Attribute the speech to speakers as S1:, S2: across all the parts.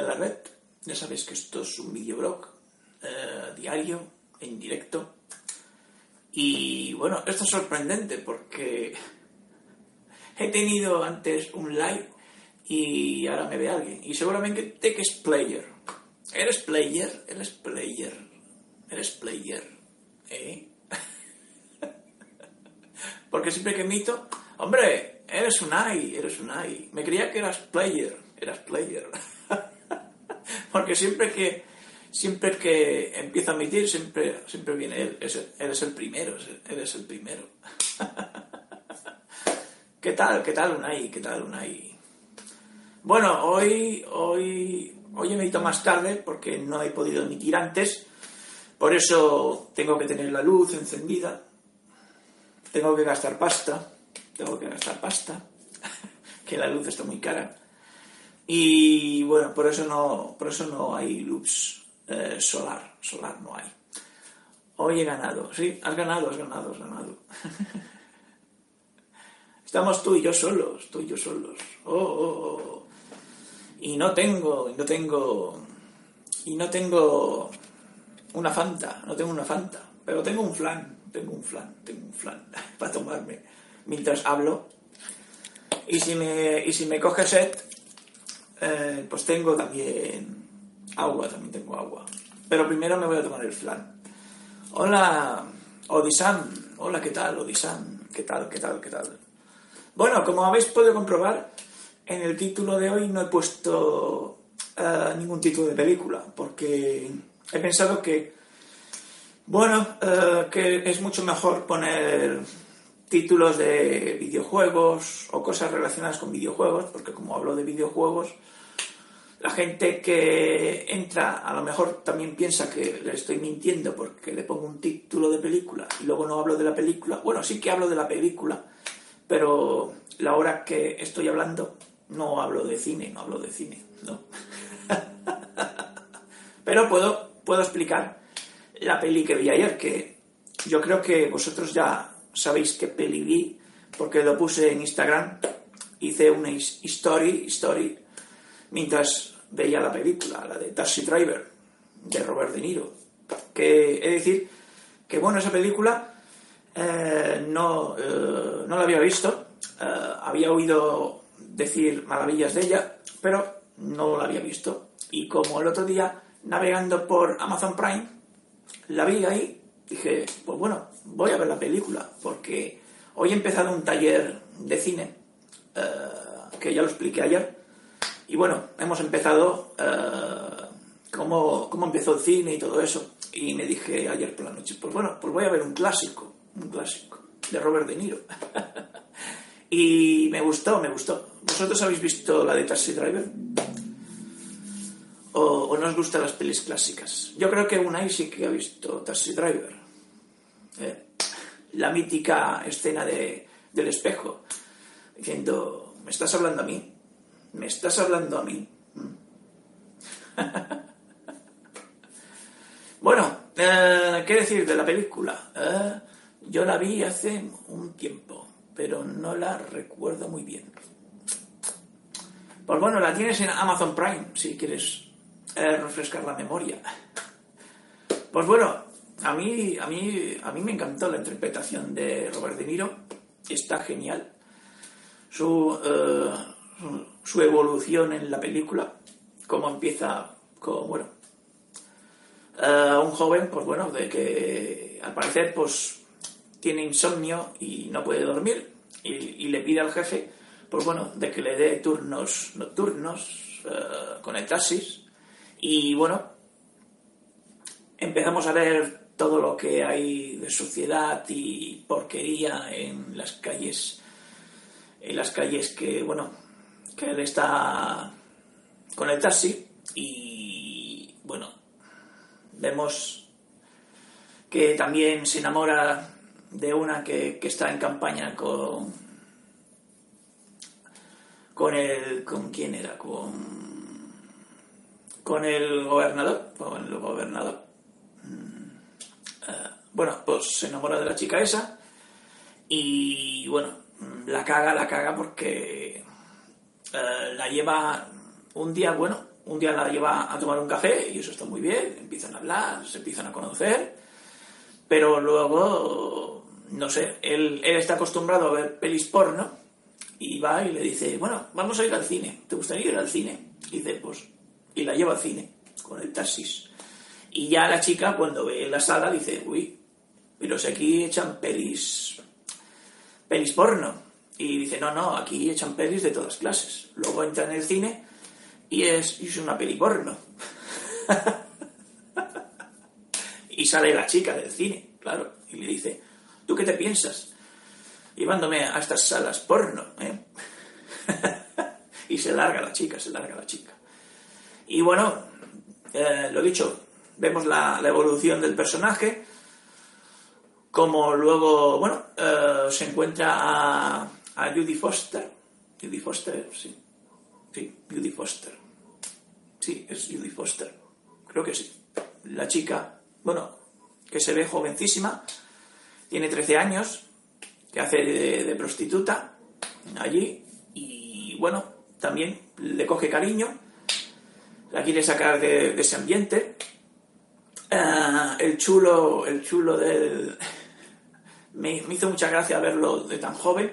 S1: en la Red. Ya sabéis que esto es un videoblog eh, diario, en directo. Y bueno, esto es sorprendente porque he tenido antes un live y ahora me ve alguien. Y seguramente te que es player. ¿Eres player? ¿Eres player? ¿Eres player? ¿Eh? Porque siempre que mito, hombre, eres un AI, eres un AI. Me creía que eras player, eras player. Porque siempre que siempre que empiezo a emitir, siempre, siempre viene él. eres el primero, eres el primero. ¿Qué tal? ¿Qué tal Unai? ¿Qué tal Unai? Bueno, hoy, hoy, hoy emito más tarde porque no he podido emitir antes. Por eso tengo que tener la luz encendida tengo que gastar pasta, tengo que gastar pasta, que la luz está muy cara. Y bueno, por eso no, por eso no hay loops eh, solar, solar no hay. Hoy he ganado, sí, has ganado, has ganado, has ganado. Estamos tú y yo solos, tú y yo solos. Oh, oh, oh. Y no tengo, y no tengo, y no tengo una Fanta, no tengo una Fanta, pero tengo un flan tengo un flan, tengo un flan para tomarme mientras hablo. Y si me, y si me coge sed, eh, pues tengo también agua, también tengo agua. Pero primero me voy a tomar el flan. Hola, Odisam. Hola, ¿qué tal, Odisam? ¿Qué tal, qué tal, qué tal? Bueno, como habéis podido comprobar, en el título de hoy no he puesto eh, ningún título de película, porque he pensado que bueno, eh, que es mucho mejor poner títulos de videojuegos o cosas relacionadas con videojuegos, porque como hablo de videojuegos, la gente que entra a lo mejor también piensa que le estoy mintiendo porque le pongo un título de película y luego no hablo de la película. Bueno, sí que hablo de la película, pero la hora que estoy hablando no hablo de cine, no hablo de cine, no. pero puedo, puedo explicar la peli que vi ayer, que yo creo que vosotros ya sabéis qué peli vi, porque lo puse en Instagram, hice una story, story, mientras veía la película, la de Taxi Driver, de Robert De Niro. Que es decir, que bueno, esa película eh, no, eh, no la había visto, eh, había oído decir maravillas de ella, pero no la había visto. Y como el otro día, navegando por Amazon Prime, la vi ahí, dije, pues bueno, voy a ver la película, porque hoy he empezado un taller de cine, eh, que ya lo expliqué ayer, y bueno, hemos empezado eh, cómo, cómo empezó el cine y todo eso, y me dije ayer por la noche, pues bueno, pues voy a ver un clásico, un clásico, de Robert De Niro. y me gustó, me gustó. ¿Vosotros habéis visto la de Taxi Driver? o, no os gustan las pelis clásicas. Yo creo que Unai sí que ha visto Taxi Driver. ¿Eh? La mítica escena de, del espejo, diciendo, ¿me estás hablando a mí? ¿Me estás hablando a mí? Bueno, eh, ¿qué decir de la película? Eh, yo la vi hace un tiempo, pero no la recuerdo muy bien. Pues bueno, la tienes en Amazon Prime, si quieres refrescar la memoria. Pues bueno, a mí, a, mí, a mí me encantó la interpretación de Robert De Niro, está genial. Su, eh, su evolución en la película, cómo empieza con, bueno, eh, un joven, pues bueno, de que al parecer pues tiene insomnio y no puede dormir y, le pide al jefe, pues bueno, de que le dé turnos nocturnos eh, con el taxis y bueno, empezamos a ver todo lo que hay de suciedad y porquería en las calles, en las calles que, bueno, que él está con el taxi y, bueno, vemos que también se enamora de una que, está en campaña con con el con quién era con con el gobernador con el gobernador bueno pues se enamora de la chica esa y bueno la caga la caga porque eh, la lleva un día bueno un día la lleva a tomar un café y eso está muy bien empiezan a hablar se empiezan a conocer pero luego no sé, él, está acostumbrado a ver pelis porno y va y le dice, bueno, vamos a ir al cine, ¿te gustaría ir al cine? Y dice, pues, y la lleva al cine con el taxis. Y ya la chica cuando ve la sala dice, uy, pero si aquí echan pelis, pelis porno. Y dice, no, no, aquí echan pelis de todas clases. Luego entra en el cine y es, es una peli porno. y sale la chica del cine, claro, y le dice, ¿Tú qué te piensas? Llevándome a estas salas porno, ¿eh? y se larga la chica, se larga la chica. Y bueno, eh, lo dicho, vemos la, evolución del personaje, como luego, bueno, eh, se encuentra a, a Judy Foster. Judy Foster, sí. Sí, Judy Foster. Sí, es Judy Foster. Creo que sí. La chica, bueno, que se ve jovencísima, tiene 13 años, que hace de, prostituta allí y bueno, también le coge cariño, la quiere sacar de, ese ambiente. Ah, el chulo, el chulo del... me, hizo mucha gracia verlo de tan joven.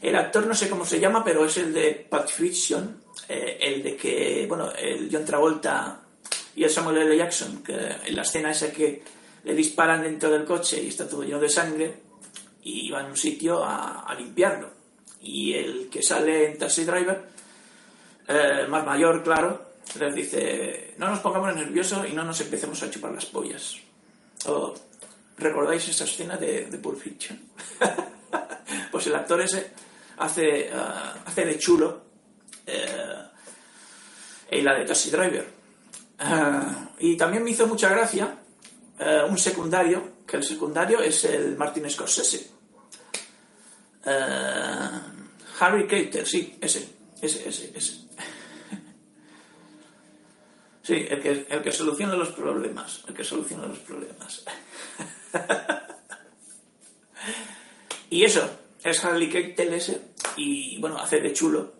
S1: El actor no sé cómo se llama, pero es el de Patriction, eh, el de que, bueno, el John Travolta y el Samuel L. Jackson, que en la escena esa que le disparan dentro del coche y está todo lleno de sangre y va a un sitio a, limpiarlo. Y el que sale en Taxi Driver, eh, más mayor, claro, les dice, no nos pongamos nerviosos y no nos empecemos a chupar las pollas. ¿Recordáis esa escena de, de Pulp Fiction? pues el actor ese hace, eh, hace de chulo eh, en la de Taxi Driver. y también me hizo mucha gracia eh, un secundario, que el secundario es el Martin Scorsese. Eh, Harry Keitel, sí, ese, ese, ese, ese. Sí, el que, el que soluciona los problemas, el que soluciona los problemas. y eso, es Harry Keitel ese, y bueno, hace de chulo.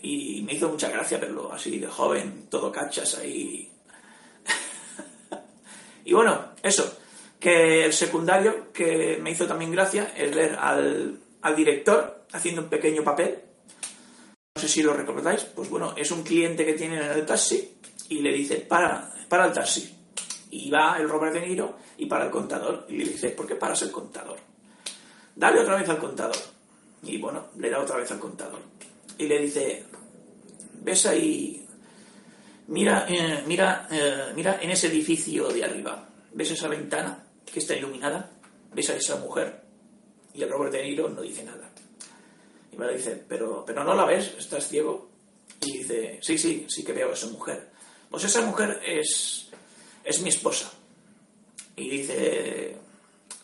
S1: Y me hizo mucha gracia verlo así de joven, todo cachas ahí, y bueno, eso, que el secundario que me hizo también gracia es ver al, director haciendo un pequeño papel. No sé si lo recordáis, pues bueno, es un cliente que tiene en el taxi y le dice, para, para el taxi. Y va el Robert De Niro y para el contador. Y le dice, ¿por qué paras el contador? Dale otra vez al contador. Y bueno, le da otra vez al contador. Y le dice, ¿ves ahí Mira, eh, mira, eh, mira en ese edificio de arriba. ¿Ves esa ventana que está iluminada? ¿Ves a esa mujer? Y el Robert De Niro no dice nada. Y me dice, pero, pero no la ves, estás ciego. Y dice, sí, sí, sí que veo a esa mujer. Pues esa mujer es, es mi esposa. Y dice,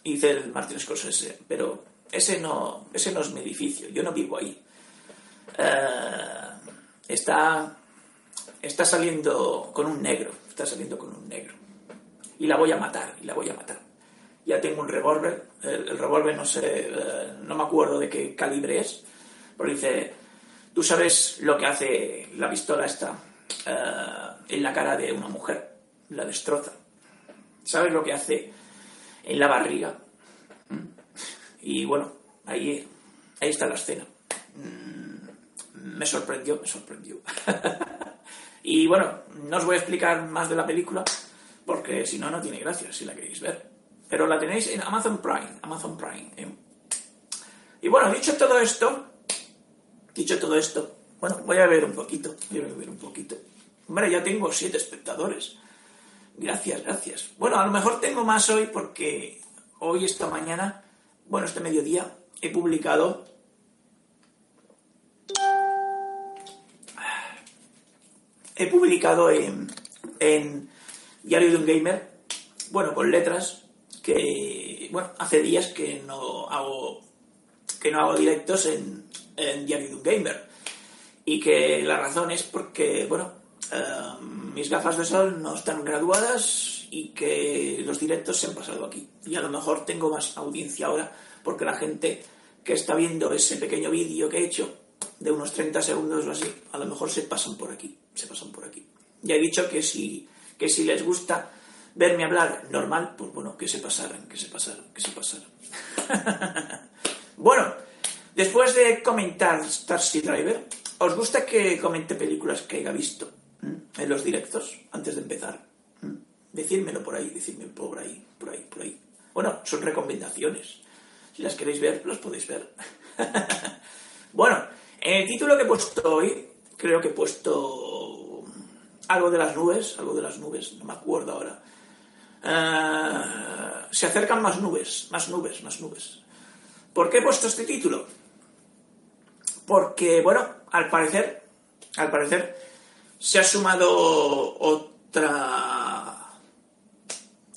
S1: dice el Martin Scorsese, pero ese no, ese no es mi edificio, yo no vivo ahí. Eh, está está saliendo con un negro, está saliendo con un negro. Y la voy a matar, y la voy a matar. Ya tengo un revólver, el, revólver no sé, eh, no me acuerdo de qué calibre es, pero dice, tú sabes lo que hace la pistola esta eh, en la cara de una mujer, la destroza. ¿Sabes lo que hace en la barriga? ¿Mm? Y bueno, ahí, ahí está la escena. Mm, me sorprendió, me sorprendió. Y bueno, no os voy a explicar más de la película, porque si no, no tiene gracia si la queréis ver. Pero la tenéis en Amazon Prime. Amazon Prime. Y bueno, dicho todo esto, dicho todo esto, bueno, voy a ver un poquito, voy a ver un poquito. Hombre, ya tengo siete espectadores. Gracias, gracias. Bueno, a lo mejor tengo más hoy porque hoy, esta mañana, bueno, este mediodía, he publicado he publicado en, en Diario de un Gamer, bueno, con letras, que, bueno, hace días que no hago, que no hago directos en, en Diario de un Gamer. Y que la razón es porque, bueno, eh, mis gafas de sol no están graduadas y que los directos se han pasado aquí. Y a lo mejor tengo más audiencia ahora porque la gente que está viendo ese pequeño vídeo que he hecho de unos 30 segundos o así, a lo mejor se pasan por aquí, se pasan por aquí. Ya he dicho que si, que si les gusta verme hablar normal, pues bueno, que se pasaran, que se pasaran, que se pasaran. bueno, después de comentar Starship Driver, ¿os gusta que comente películas que haya visto en los directos antes de empezar? Decírmelo por ahí, decírmelo por ahí, por ahí, por ahí. Bueno, son recomendaciones. Si las queréis ver, las podéis ver. bueno, en el título que he puesto hoy, creo que he puesto algo de las nubes, algo de las nubes, no me acuerdo ahora. Eh, se acercan más nubes, más nubes, más nubes. ¿Por qué he puesto este título? Porque, bueno, al parecer, al parecer, se ha sumado otra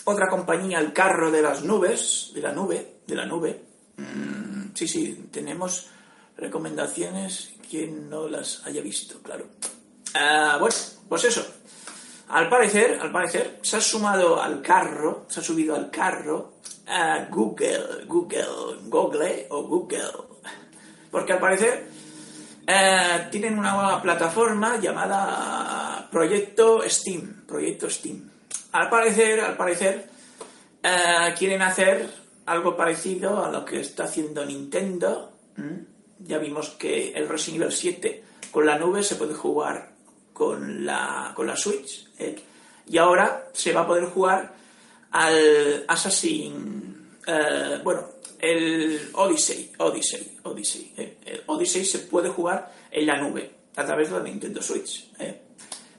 S1: otra compañía al carro de las nubes, de la nube, de la nube. Mm, sí, sí, tenemos recomendaciones, quien no las haya visto, claro. Ah, bueno, pues eso. Al parecer, al parecer, se ha sumado al carro, se ha subido al carro a Google, Google, Google o Google. Porque al parecer eh, tienen una nueva plataforma llamada Proyecto Steam, Proyecto Steam. Al parecer, al parecer, eh, quieren hacer algo parecido a lo que está haciendo Nintendo. Ya vimos que el Resident Evil 7 con la nube se puede jugar con la, con la Switch. ¿eh? Y ahora se va a poder jugar al Assassin. Bueno, el Odyssey. Odyssey, Odyssey. ¿eh? El Odyssey se puede jugar en la nube a través de la Nintendo Switch.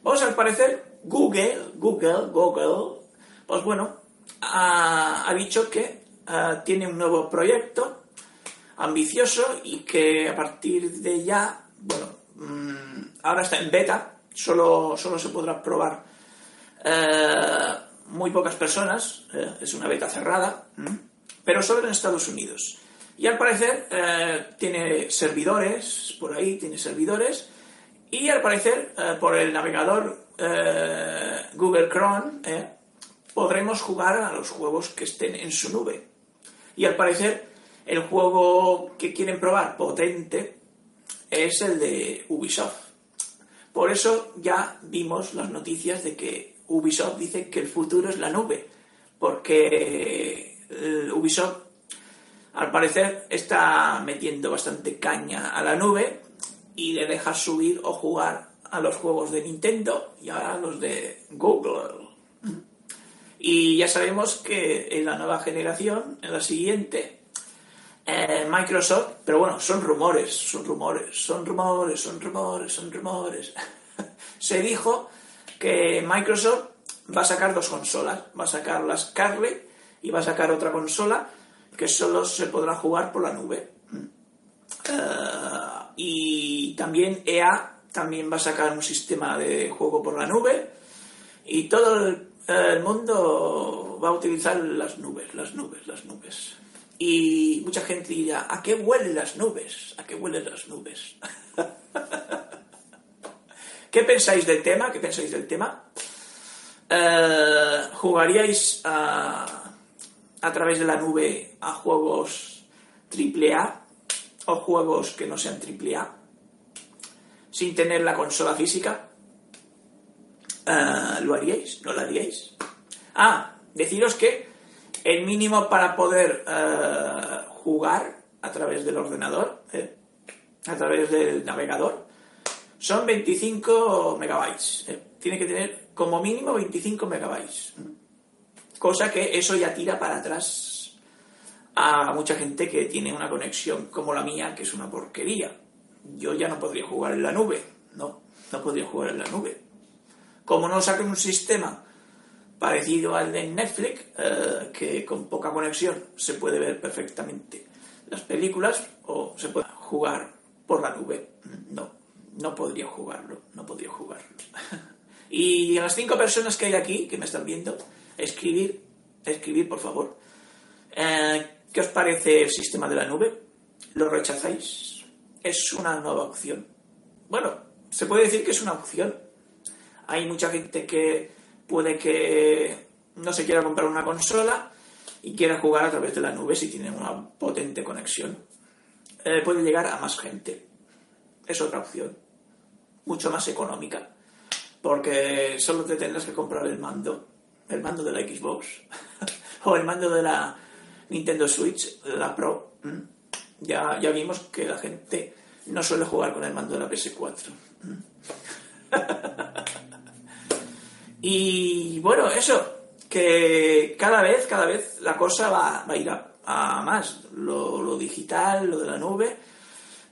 S1: Vamos al parecer, Google, Google, Google, pues bueno, ha, dicho que tiene un nuevo proyecto ambicioso y que a partir de ya, bueno, mm, ahora está en beta, solo, solo se podrá probar eh, muy pocas personas, eh, es una beta cerrada, pero solo en Estados Unidos. Y al parecer eh, tiene servidores, por ahí tiene servidores, y al parecer por el navegador Google Chrome podremos jugar a los juegos que estén en su nube. Y al parecer el juego que quieren probar potente es el de Ubisoft. Por eso ya vimos las noticias de que Ubisoft dice que el futuro es la nube, porque Ubisoft al parecer está metiendo bastante caña a la nube y le deja subir o jugar a los juegos de Nintendo y a los de Google. Y ya sabemos que en la nueva generación, en la siguiente, eh, Microsoft, pero bueno, son rumores, son rumores, son rumores, son rumores, son rumores. Se dijo que Microsoft va a sacar dos consolas, va a sacar la Scarlett y va a sacar otra consola que solo se podrá jugar por la nube. Eh, y también EA también va a sacar un sistema de juego por la nube y todo el mundo va a utilizar las nubes, las nubes, las nubes. Y mucha gente dirá, ¿a qué huelen las nubes? ¿A qué huelen las nubes? ¿Qué pensáis del tema? ¿Qué pensáis del tema? Eh, ¿Jugaríais a, a través de la nube a juegos AAA o juegos que no sean AAA sin tener la consola física? Eh, ¿Lo haríais? ¿No lo haríais? Ah, deciros que el mínimo para poder eh, jugar a través del ordenador, eh, a través del navegador, son 25 megabytes. Eh, tiene que tener como mínimo 25 megabytes. Cosa que eso ya tira para atrás a mucha gente que tiene una conexión como la mía, que es una porquería. Yo ya no podría jugar en la nube. No, no podría jugar en la nube. Como no saquen un sistema parecido al de Netflix, eh, que con poca conexión se puede ver perfectamente las películas o se puede jugar por la nube. No, no podría jugarlo, no podría jugarlo. y a las cinco personas que hay aquí, que me están viendo, escribir, escribir por favor. Eh, ¿Qué os parece el sistema de la nube? ¿Lo rechazáis? Es una nueva opción. Bueno, se puede decir que es una opción. Hay mucha gente que puede que no se quiera comprar una consola y quiera jugar a través de la nube si tiene una potente conexión. Eh, puede llegar a más gente. Es otra opción. Mucho más económica. Porque solo te tendrás que comprar el mando. El mando de la Xbox. o el mando de la Nintendo Switch, la Pro. Ya, ya vimos que la gente no suele jugar con el mando de la PS4. Y bueno, eso, que cada vez, cada vez la cosa va, a ir a, más, lo, digital, lo de la nube,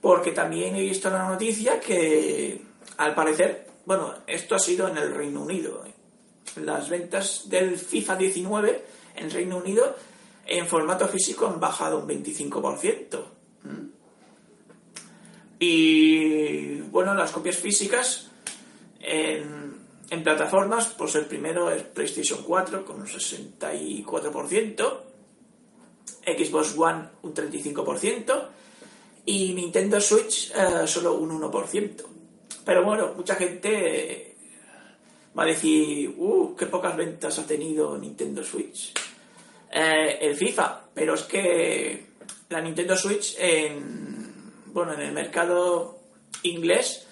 S1: porque también he visto la noticia que al parecer, bueno, esto ha sido en el Reino Unido, las ventas del FIFA 19 en Reino Unido en formato físico han bajado un 25%. ¿Mm? Y bueno, las copias físicas en plataformas, pues el primero es PlayStation 4 con un 64%, Xbox One un 35% y Nintendo Switch eh, solo un 1%. Pero bueno, mucha gente va a decir, uh, qué pocas ventas ha tenido Nintendo Switch. Eh, el FIFA, pero es que la Nintendo Switch en, bueno, en el mercado inglés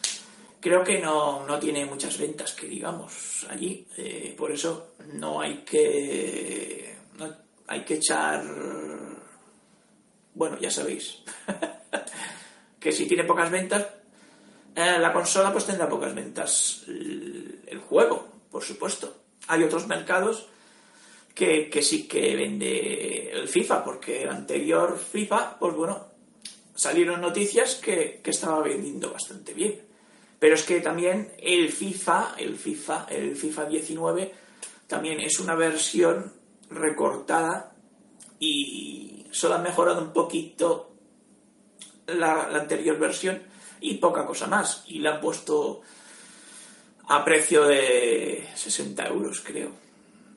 S1: creo que no, tiene muchas ventas, que digamos, allí. Eh, por eso no hay que. hay que echar. Bueno, ya sabéis. que si tiene pocas ventas, eh, la consola pues tendrá pocas ventas. El, juego, por supuesto. Hay otros mercados que, sí que vende el FIFA, porque el anterior FIFA, pues bueno, salieron noticias que, que estaba vendiendo bastante bien. Pero es que también el FIFA, el FIFA, el FIFA 19, también es una versión recortada y solo ha mejorado un poquito la, anterior versión y poca cosa más. Y la han puesto a precio de 60 euros, creo.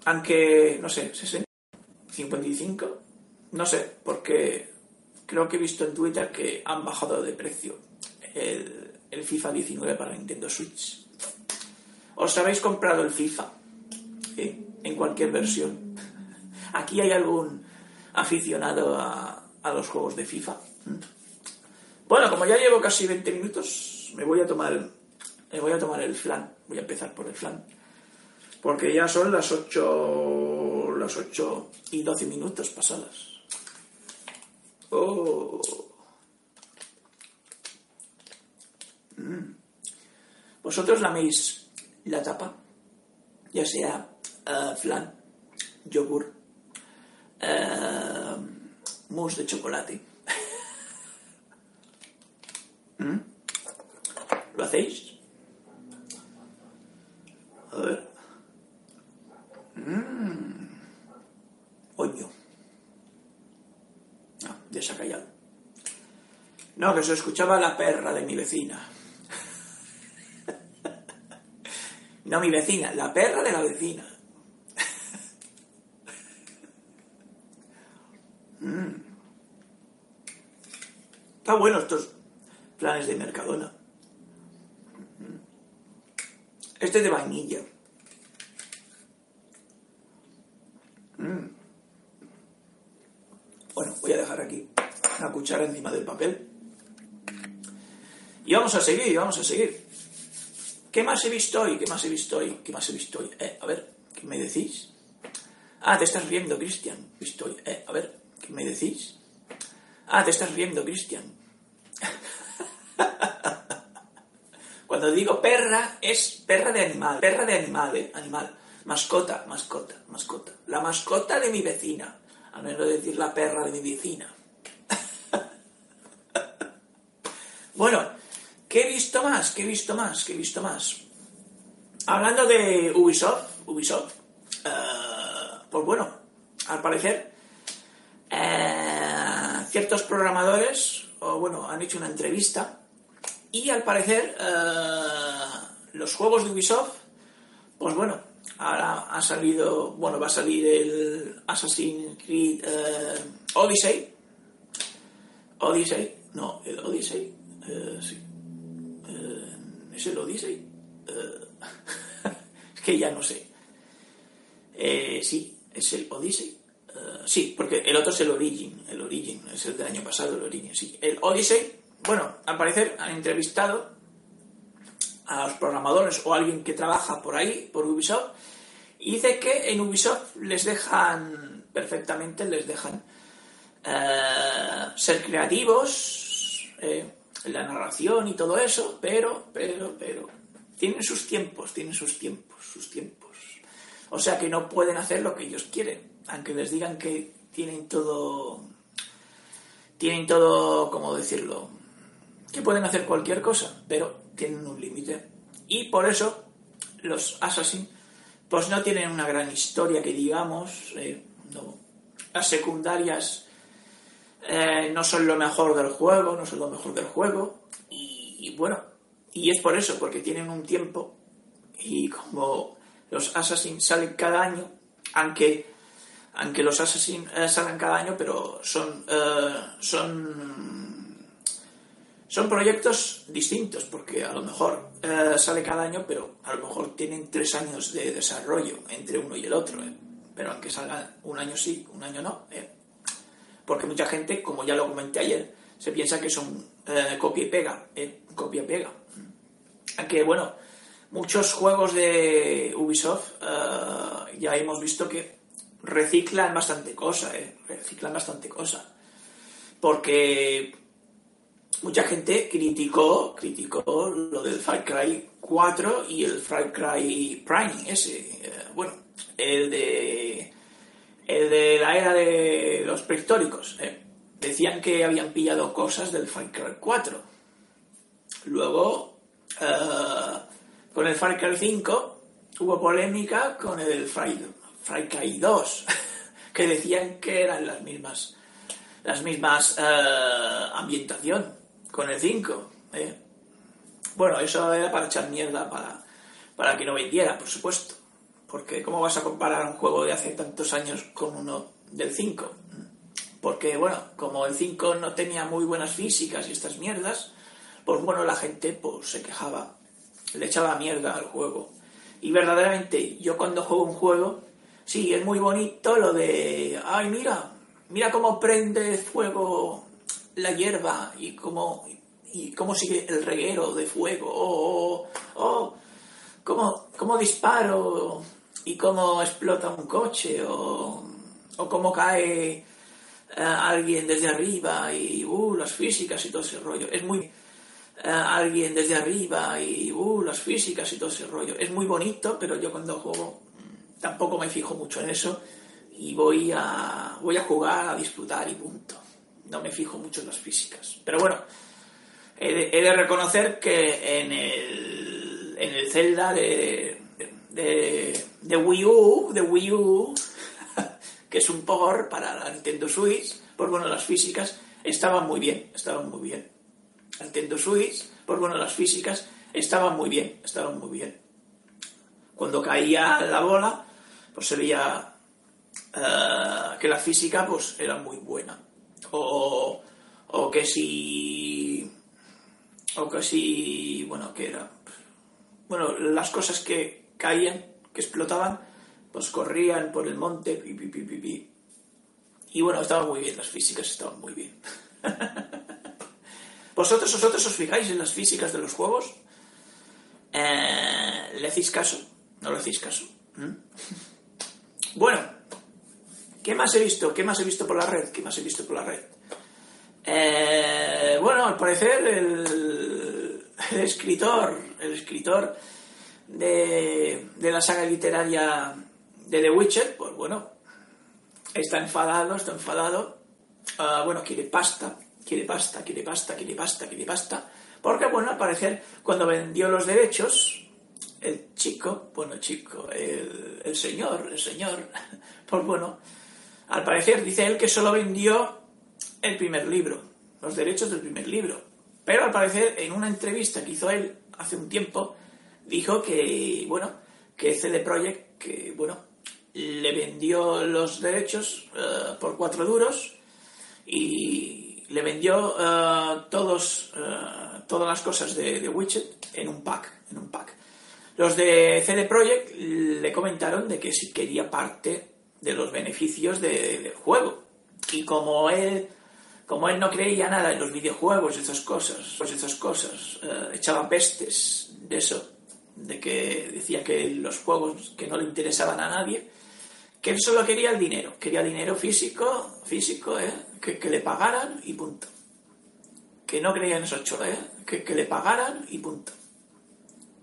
S1: Aunque, no sé, 60, 55, no sé, porque creo que he visto en Twitter que han bajado de precio el, FIFA 19 para Nintendo Switch. ¿Os habéis comprado el FIFA? En cualquier versión. ¿Aquí hay algún aficionado a, a los juegos de FIFA? Bueno, como ya llevo casi 20 minutos, me voy a tomar me voy a tomar el flan. Voy a empezar por el flan. Porque ya son las 8 las 8 y 12 minutos pasadas. Oh. Vosotros laméis la tapa, ya sea uh, flan, yogur, uh, mousse de chocolate. ¿Mm? ¿Lo hacéis? A ver. Mmm. Oño. No, ya se ha callado. No, que se escuchaba la perra de mi vecina. No mi vecina, la perra de la vecina. Mm. Está bueno estos planes de Mercadona. Mm. Este es de vainilla. Mm. Bueno, voy a dejar aquí una cuchara encima del papel. Y vamos a seguir, vamos a seguir. ¿Qué más he visto hoy? ¿Qué más he visto hoy? ¿Qué más he visto hoy? Eh, a ver, ¿qué me decís? Ah, te estás riendo, Cristian. Visto. Eh, a ver, ¿qué me decís? Ah, te estás riendo, Cristian. Cuando digo perra, es perra de animal, perra de animal, ¿eh? animal. Mascota, mascota, mascota. La mascota de mi vecina. A menos decir la perra de mi vecina. bueno, ¿qué he visto más? ¿Qué he visto más? ¿Qué he visto más? Hablando de Ubisoft, Ubisoft, eh, pues bueno, al parecer, eh, ciertos programadores, o bueno, han hecho una entrevista y al parecer eh, los juegos de Ubisoft, pues bueno, ahora ha salido, bueno, va a salir el Assassin's Creed Odyssey. Odyssey, no, el Odyssey, sí. ¿Es el Odyssey? es que ya no sé. Eh, sí, es el Odyssey. Eh, sí, porque el otro es el Origin. El Origin es el del año pasado, el Origin, sí. El Odyssey, bueno, al parecer han entrevistado a los programadores o a alguien que trabaja por ahí, por Ubisoft, y dice que en Ubisoft les dejan perfectamente, les dejan eh, ser creativos en la narración y todo eso, pero, pero, pero, tienen sus tiempos, tienen sus tiempos, sus tiempos. O sea que no pueden hacer lo que ellos quieren, aunque les digan que tienen todo, tienen todo, ¿cómo decirlo? Que pueden hacer cualquier cosa, pero tienen un límite. Y por eso los Assassin, pues no tienen una gran historia que digamos, eh. Las secundarias eh, no son lo mejor del juego, no son lo mejor del juego. y bueno, y es por eso, porque tienen un tiempo y como los Assassin's salen cada año, aunque, aunque los Assassin's eh, salen cada año, pero son, eh, son, son proyectos distintos, porque a lo mejor eh, sale cada año, pero a lo mejor tienen tres años de desarrollo entre uno y el otro. Pero aunque salgan un año sí, un año no. Porque mucha gente, como ya lo comenté ayer, se piensa que son copia y pega, copia y pega que bueno, muchos juegos de Ubisoft eh, ya hemos visto que reciclan bastante cosa, eh, reciclan bastante cosa. Porque mucha gente criticó, criticó lo del Far Cry 4 y el Far Cry Prime, ese, eh, bueno, el de el de la era de los prehistóricos. Decían que habían pillado cosas del Far Cry 4. Luego eh, con el Far Cry 5 hubo polémica con el Far, Cry 2, que decían que eran las mismas, las mismas uh, ambientación con el 5. ¿eh? Bueno, eso era para echar mierda para, para que no vendiera, por supuesto. Porque ¿cómo vas a comparar un juego de hace tantos años con uno del 5? Porque, bueno, como el 5 no tenía muy buenas físicas y estas mierdas, pues bueno, la gente pues, se quejaba, le echaba mierda al juego. Y verdaderamente, yo cuando juego un juego, sí, es muy bonito lo de, ay, mira, mira cómo prende fuego la hierba y cómo, y cómo sigue el reguero de fuego, o oh, oh, cómo, cómo, disparo y cómo explota un coche, o, o cómo cae eh, alguien desde arriba y uh, las físicas y todo ese rollo. Es muy alguien desde arriba y uh, las físicas y todo ese rollo. Es muy bonito, pero yo cuando juego mm, tampoco me fijo mucho en eso y voy a, voy a jugar, a disfrutar y punto. No me fijo mucho en las físicas. Pero bueno, he de, reconocer que en el, en el Zelda de, de, Wii U, de Wii U, que es un por para la Nintendo Switch, pues bueno, las físicas estaban muy bien, estaban muy bien. Nintendo Switch, pues bueno, las físicas estaban muy bien, estaban muy bien. Cuando caía la bola, pues se veía eh, que la física pues era muy buena. O, o que si... O que si... Bueno, que era... Bueno, las cosas que caían, que explotaban, pues corrían por el monte, pi, pi, pi, y bueno, estaban muy bien, las físicas estaban muy bien. ¿Vosotros, vosotros os fijáis en las físicas de los juegos? Eh, ¿Le hacéis caso? ¿No le hacéis caso? ¿Mm? Bueno, ¿qué más he visto? ¿Qué más he visto por la red? ¿Qué más he visto por la red? Eh, bueno, al parecer el, escritor, el escritor de, de la saga literaria de The Witcher, pues bueno, está enfadado, está enfadado, ah, bueno, quiere pasta, quiere pasta, quiere pasta, quiere pasta, quiere pasta, porque bueno, al parecer cuando vendió los derechos, el chico, bueno, el chico, el, el señor, el señor, pues bueno, al parecer dice él que solo vendió el primer libro, los derechos del primer libro, pero al parecer en una entrevista que hizo él hace un tiempo, dijo que, bueno, que CD Projekt, que, bueno, le vendió los derechos eh, por cuatro duros y le vendió eh, todos, eh, todas las cosas de, de Widget en un pack, en un pack. Los de CD Projekt le comentaron de que si quería parte de los beneficios del juego. Y como él, como él no creía nada en los videojuegos, esas cosas, pues esas cosas, echaba pestes de eso, de que decía que los juegos que no le interesaban a nadie, que él solo quería el dinero, quería dinero físico, físico, ¿eh? que, le pagaran y punto. Que no creía en esos chorradas, ¿eh? que, que le pagaran y punto.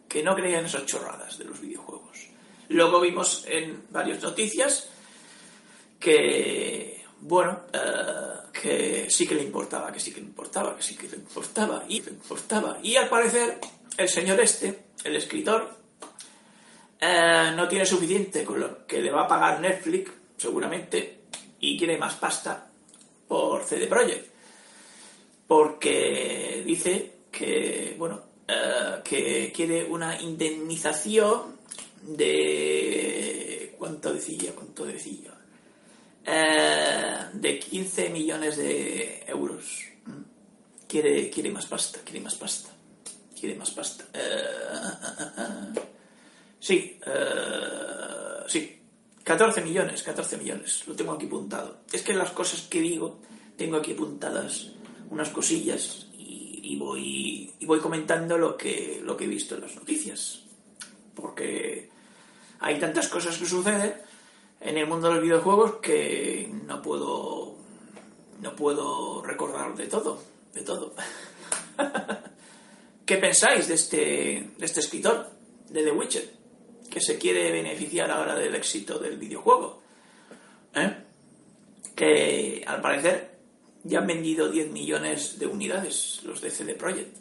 S1: Que no creía en esas chorradas de los videojuegos. Luego vimos en varias noticias que, bueno, eh, que sí que le importaba, que sí que le importaba, que sí que le importaba y le importaba. Y al parecer, el señor este, el escritor, eh, no tiene suficiente con lo que le va a pagar Netflix, seguramente, y quiere más pasta por CD Projekt. Porque dice que, bueno, eh, que quiere una indemnización de. ¿Cuánto decía? ¿Cuánto decía? Eh, de 15 millones de euros. Quiere, quiere más pasta, quiere más pasta, quiere más pasta. Sí, eh, sí. 14 millones, 14 millones. Lo tengo aquí apuntado. Es que las cosas que digo, tengo aquí apuntadas unas cosillas y, voy, y voy comentando lo que, lo que he visto en las noticias. Porque hay tantas cosas que suceden en el mundo de los videojuegos que no puedo, no puedo recordar de todo, de todo. ¿Qué pensáis de este, de este escritor, de The Witcher? que se quiere beneficiar ahora del éxito del videojuego. ¿eh? Que al parecer ya han vendido 10 millones de unidades los de CD Projekt.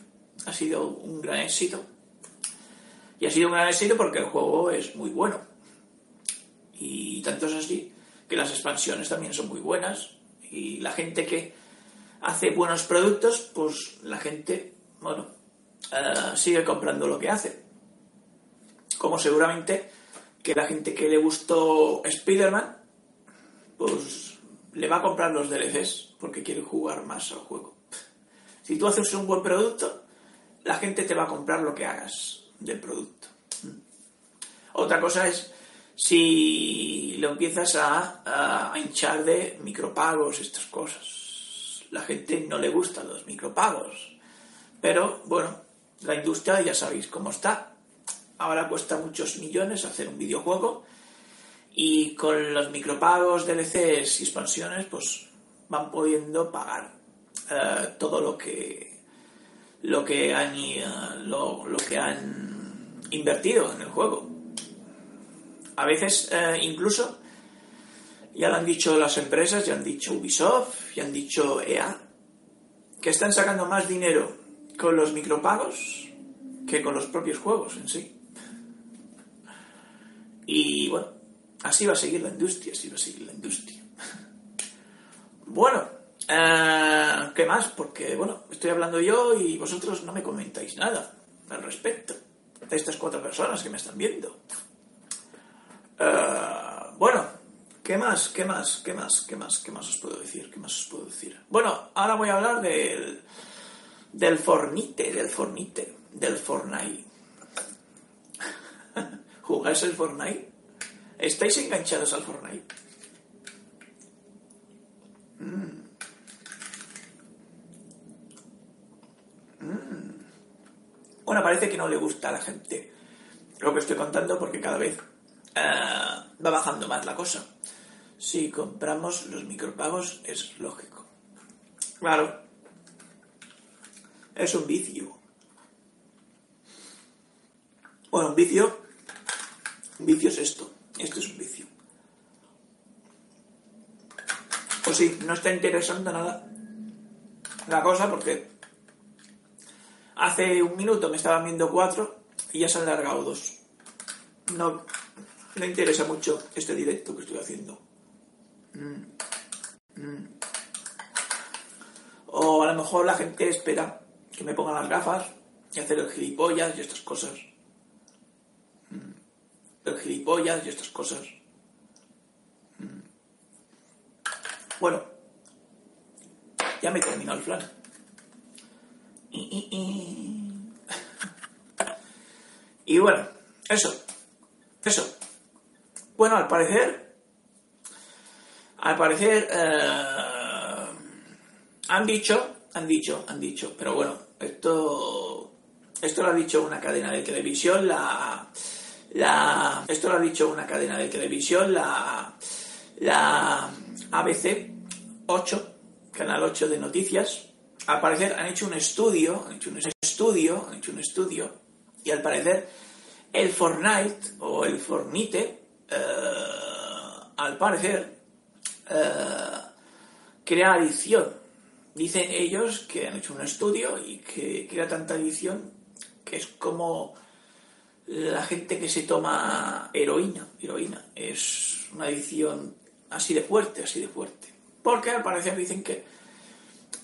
S1: Ha sido un gran éxito. Y ha sido un gran éxito porque el juego es muy bueno. Y tanto es así que las expansiones también son muy buenas. Y la gente que hace buenos productos, pues la gente, bueno, eh, sigue comprando lo que hace como seguramente que la gente que le gustó Spider-Man, pues le va a comprar los DLCs porque quiere jugar más al juego. Si tú haces un buen producto, la gente te va a comprar lo que hagas del producto. Otra cosa es si lo empiezas a, hinchar de micropagos, estas cosas. La gente no le gustan los micropagos. Pero bueno, la industria ya sabéis cómo está ahora cuesta muchos millones hacer un videojuego y con los micropagos, DLCs y expansiones, pues van pudiendo pagar eh, todo lo que lo que han eh, lo, que han invertido en el juego. A veces eh, incluso ya lo han dicho las empresas, ya han dicho Ubisoft, ya han dicho EA, que están sacando más dinero con los micropagos que con los propios juegos en sí. Y bueno, así va a seguir la industria, así va a seguir la industria. bueno, eh, ¿qué más? Porque bueno, estoy hablando yo y vosotros no me comentáis nada al respecto de estas cuatro personas que me están viendo. Eh, bueno, ¿qué más? ¿Qué más? ¿Qué más? ¿Qué más? ¿Qué más os puedo decir? ¿Qué más os puedo decir? Bueno, ahora voy a hablar del del Fornite, del Fornite, del Fortnite. ¿Jugáis el Fortnite? ¿Estáis enganchados al Fortnite? Mm. Mm. Bueno, parece que no le gusta a la gente lo que estoy contando porque cada vez eh, va bajando más la cosa. Si compramos los micropagos es lógico. Claro. Es un vicio. Bueno, un vicio. Un vicio es esto. Esto es un vicio. Pues sí, no está interesando nada la cosa porque hace un minuto me estaban viendo cuatro y ya se han largado dos. No, no interesa mucho este directo que estoy haciendo. Mm, mm. O a lo mejor la gente espera que me pongan las gafas y hacer el gilipollas y estas cosas. Mm. El gilipollas y estas cosas. Bueno, ya me terminó el flan. Y, bueno, eso. Eso. Bueno, al parecer. Al parecer. Eh, han dicho. Han dicho, han dicho. Pero bueno, esto. Esto lo ha dicho una cadena de televisión, la. La, esto lo ha dicho una cadena de televisión, la, la ABC 8, Canal 8 de Noticias, al parecer han hecho un estudio, han hecho un estudio, han hecho un estudio, y al parecer el Fortnite o el Fornite, al parecer, eh, crea adicción. Dicen ellos que han hecho un estudio y que crea tanta adicción que es como la gente que se toma heroína. Heroína es una adicción así de fuerte, así de fuerte. Porque al parecer dicen que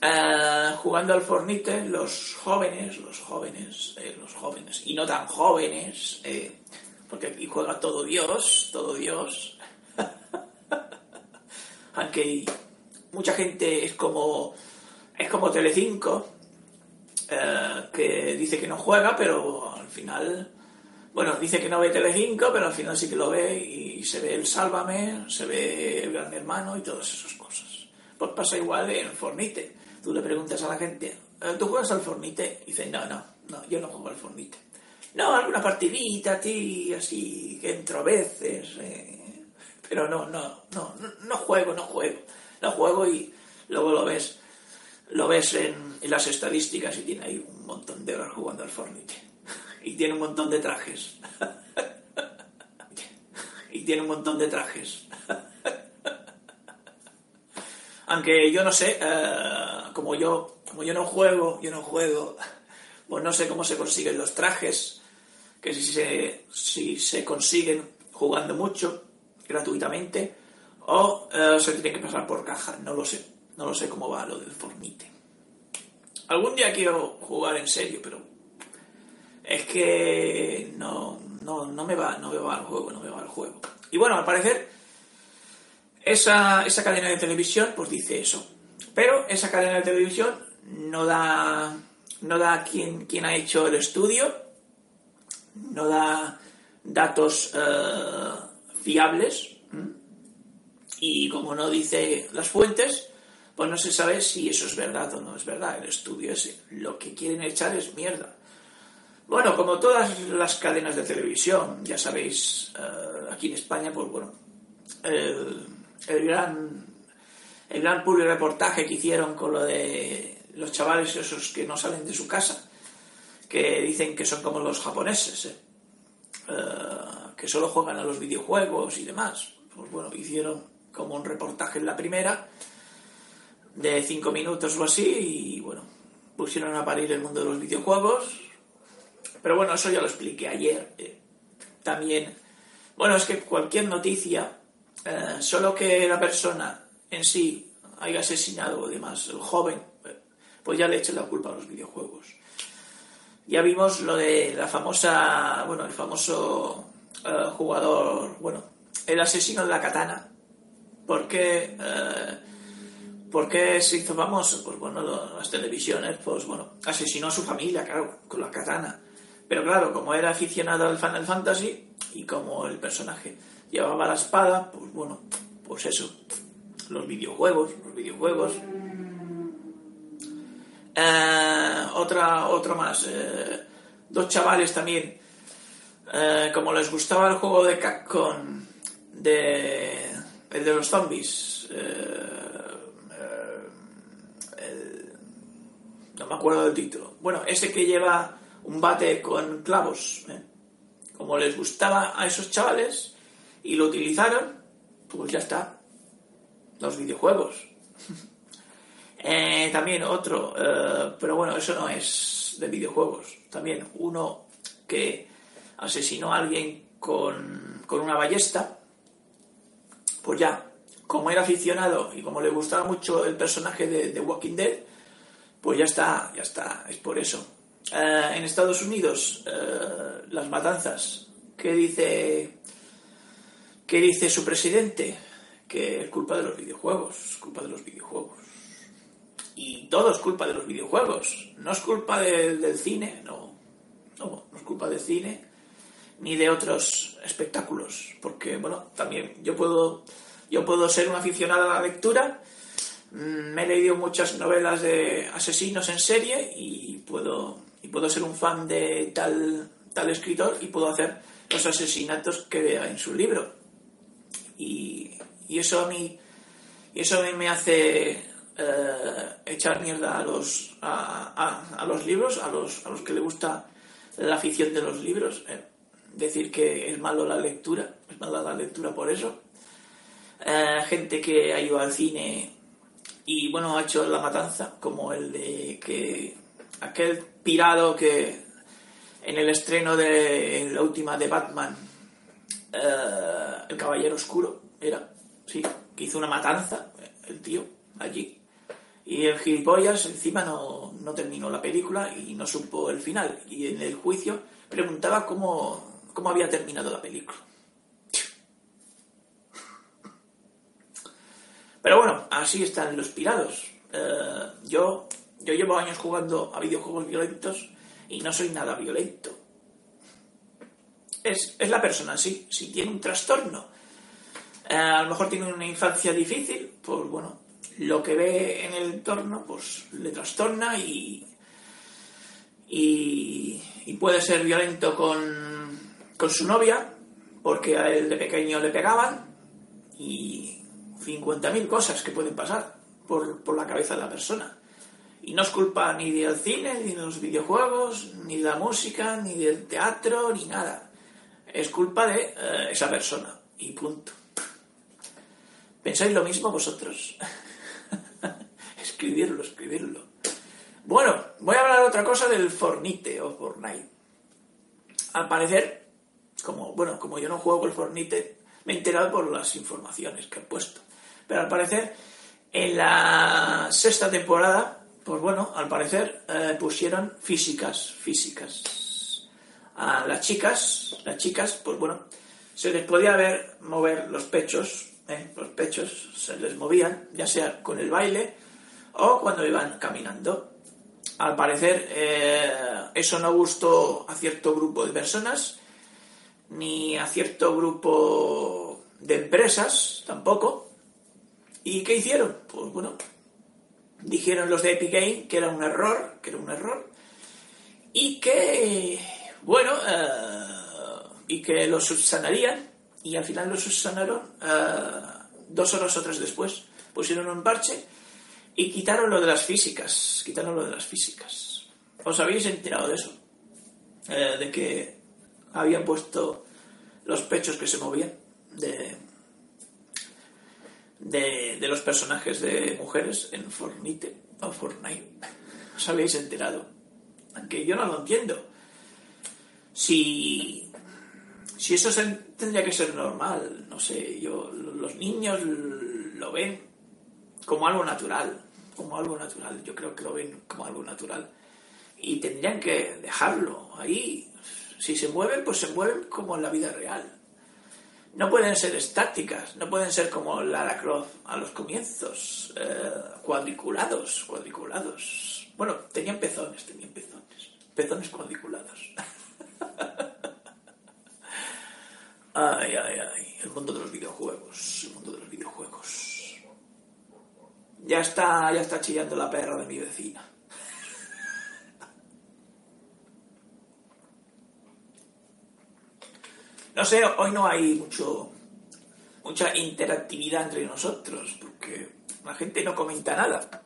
S1: eh, jugando al Fornite, los jóvenes, los jóvenes, eh, los jóvenes, y no tan jóvenes, eh, porque aquí juega todo Dios, todo Dios. Aunque mucha gente es como, es como Telecinco, que dice que no juega, pero al final, bueno, dice que no ve Telecinco, pero al final sí que lo ve y se ve el Sálvame, se ve el Gran Hermano y todas esas cosas. Pues pasa igual en Fornite tú le preguntas a la gente, eh, ¿tú juegas al Fornite? Y dicen, no, no, no, yo no juego al Fornite. No, alguna partidita, ti, así, que entro a veces, eh, pero no, no, no, no juego, no juego. No juego y luego lo ves, lo ves en, en las estadísticas y tiene ahí un montón de horas jugando al Fornite. Y tiene un montón de trajes. y tiene un montón de trajes. Aunque yo no sé, eh, como yo, como yo no juego, yo no juego, pues no sé cómo se consiguen los trajes, que si se, si se consiguen jugando mucho, gratuitamente, o eh, se tiene que pasar por caja, no lo sé, no lo sé cómo va lo del Fornite. Algún día quiero jugar en serio, pero es que no, no, no me va, no me va juego, no me va el juego. Y bueno, al parecer esa, esa cadena de televisión pues dice eso. Pero esa cadena de televisión no da, no da quién, quién ha hecho el estudio, no da datos eh, fiables y como no dice las fuentes, pues no se sabe si eso es verdad o no es verdad. El estudio es lo que quieren echar es mierda. Bueno, como todas las cadenas de televisión, ya sabéis, eh, aquí en España, pues bueno, el, gran el gran reportaje que hicieron con lo de los chavales esos que no salen de su casa, que dicen que son como los japoneses, ¿eh? Eh, que solo juegan a los videojuegos y demás. Pues bueno, hicieron como un reportaje en la primera, de cinco minutos o así, y bueno, pusieron a parir el mundo de los videojuegos. Pero bueno, eso ya lo expliqué ayer. Eh, también, bueno, es que cualquier noticia solo que la persona en sí haya asesinado o demás, el joven, pues ya le eche la culpa a los videojuegos. Ya vimos lo de la famosa, bueno, el famoso eh, jugador, bueno, el asesino de la katana. ¿Por qué, eh, ¿Por qué se hizo famoso? Pues bueno, las televisiones, pues bueno, asesinó a su familia, claro, con la katana. Pero claro, como era aficionado al Final Fantasy y como el personaje llevaba la espada, pues bueno, pues eso, los videojuegos, los videojuegos. Eh, otra, otro más, eh, dos chavales también, eh, como les gustaba el juego de Capcom, de, el de los zombies, no me acuerdo del título. Bueno, ese que lleva un bate con clavos, como les gustaba a esos chavales y lo utilizaron, pues ya está. Los videojuegos. Eh, también otro, eh, pero bueno, eso no es de videojuegos. También uno que asesinó a alguien con, con una ballesta, pues ya, como era aficionado y como le gustaba mucho el personaje de, de Walking Dead, pues ya está, ya está, es por eso. Eh, en Estados Unidos, las matanzas, ¿qué dice, ¿qué dice su presidente? Que es culpa de los videojuegos, es culpa de los videojuegos y todo es culpa de los videojuegos. No es culpa del cine, no. no. Es culpa del cine ni de otros espectáculos. Porque, bueno, también yo puedo, yo puedo ser un aficionado a la lectura. Mm, me he leído muchas novelas de asesinos en serie y puedo, y puedo ser un fan de tal, tal escritor y puedo hacer los asesinatos que vea en su libro. Y, y eso a mí, y eso a mí me hace eh, echar mierda a los, a, los libros, a los, a los que le gusta la afición de los libros, eh, decir que es malo la lectura, es mala la lectura por eso. Eh, gente que ha ido al cine y bueno, ha hecho la matanza, como el de que aquel pirado que en el estreno de la última de Batman, el Caballero Oscuro, era, sí, que hizo una matanza, el tío, allí. Y el gilipollas encima no, no, terminó la película y no supo el final. Y en el juicio preguntaba cómo, cómo había terminado la película. Pero bueno, así están los pirados. Eh, yo, yo llevo años jugando a videojuegos violentos y no soy nada violento. Es, es la persona, sí. Si tiene un trastorno, eh, a lo mejor tiene una infancia difícil, pues bueno, lo que ve en el entorno pues le trastorna y, y, puede ser violento con, con, su novia porque a él de pequeño le pegaban y 50.000 cosas que pueden pasar por, por la cabeza de la persona. Y no es culpa ni del cine, ni de los videojuegos, ni de la música, ni del teatro, ni nada. Es culpa de eh, esa persona. Y punto. ¿Pensáis lo mismo vosotros? escribirlo, escribirlo. Bueno, voy a hablar otra cosa del Fornite o Fortnite. Al parecer, como, bueno, como yo no juego con el Fornite, me he enterado por las informaciones que he puesto. Pero al parecer, en la sexta temporada, pues bueno, al parecer eh, pusieron físicas, físicas. A las chicas, las chicas, pues bueno, se les podía ver mover los pechos, ¿eh? los pechos se les movían, ya sea con el baile o cuando iban caminando. Al parecer eh, eso no gustó a cierto grupo de personas, ni a cierto grupo de empresas tampoco. ¿Y qué hicieron? Pues bueno, dijeron los de Epic Game que era un error, que era un error, y que, bueno, eh, y que lo subsanarían, y al final lo subsanaron eh, dos horas o tres después. Pusieron un parche y quitaron lo de las físicas, quitaron lo de las físicas. ¿Os habéis enterado de eso? Eh, de que habían puesto los pechos que se movían de, de, los personajes de mujeres en Fortnite o Fortnite. ¿Os habéis enterado? Aunque yo no lo entiendo. Si, si eso tendría que ser normal, no sé, yo, los niños lo ven como algo natural, como algo natural. Yo creo que lo ven como algo natural. Y tendrían que dejarlo ahí. Si se mueven, pues se mueven como en la vida real. No pueden ser estáticas, no pueden ser como Lara Croft a los comienzos, eh, cuadriculados, cuadriculados. Bueno, tenían pezones, tenían pezones, pezones cuadriculados. ay, ay, ay, el mundo de los videojuegos, el mundo de los videojuegos. Ya está, ya está chillando la perra de mi vecina. No sé, hoy no hay mucho mucha interactividad entre nosotros, porque la gente no comenta nada.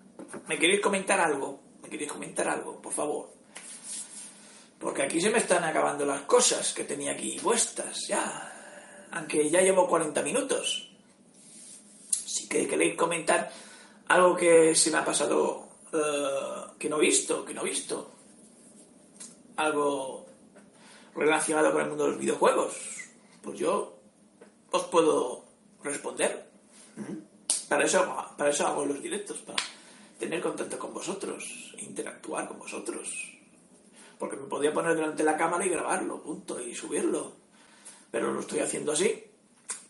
S1: ¿Me queréis comentar algo? ¿Me queréis comentar algo, por favor? Porque aquí se me están acabando las cosas que tenía aquí puestas, ya. Aunque ya llevo 40 minutos. Si que queréis comentar algo que se me ha pasado eh, que no he visto, que no he visto. Algo relacionado con el mundo de los videojuegos. Pues yo os puedo responder. Para eso, para eso hago los directos, para tener contacto con vosotros, interactuar con vosotros. Porque me podía poner delante de la cámara y grabarlo, punto, y subirlo. Pero lo estoy haciendo así.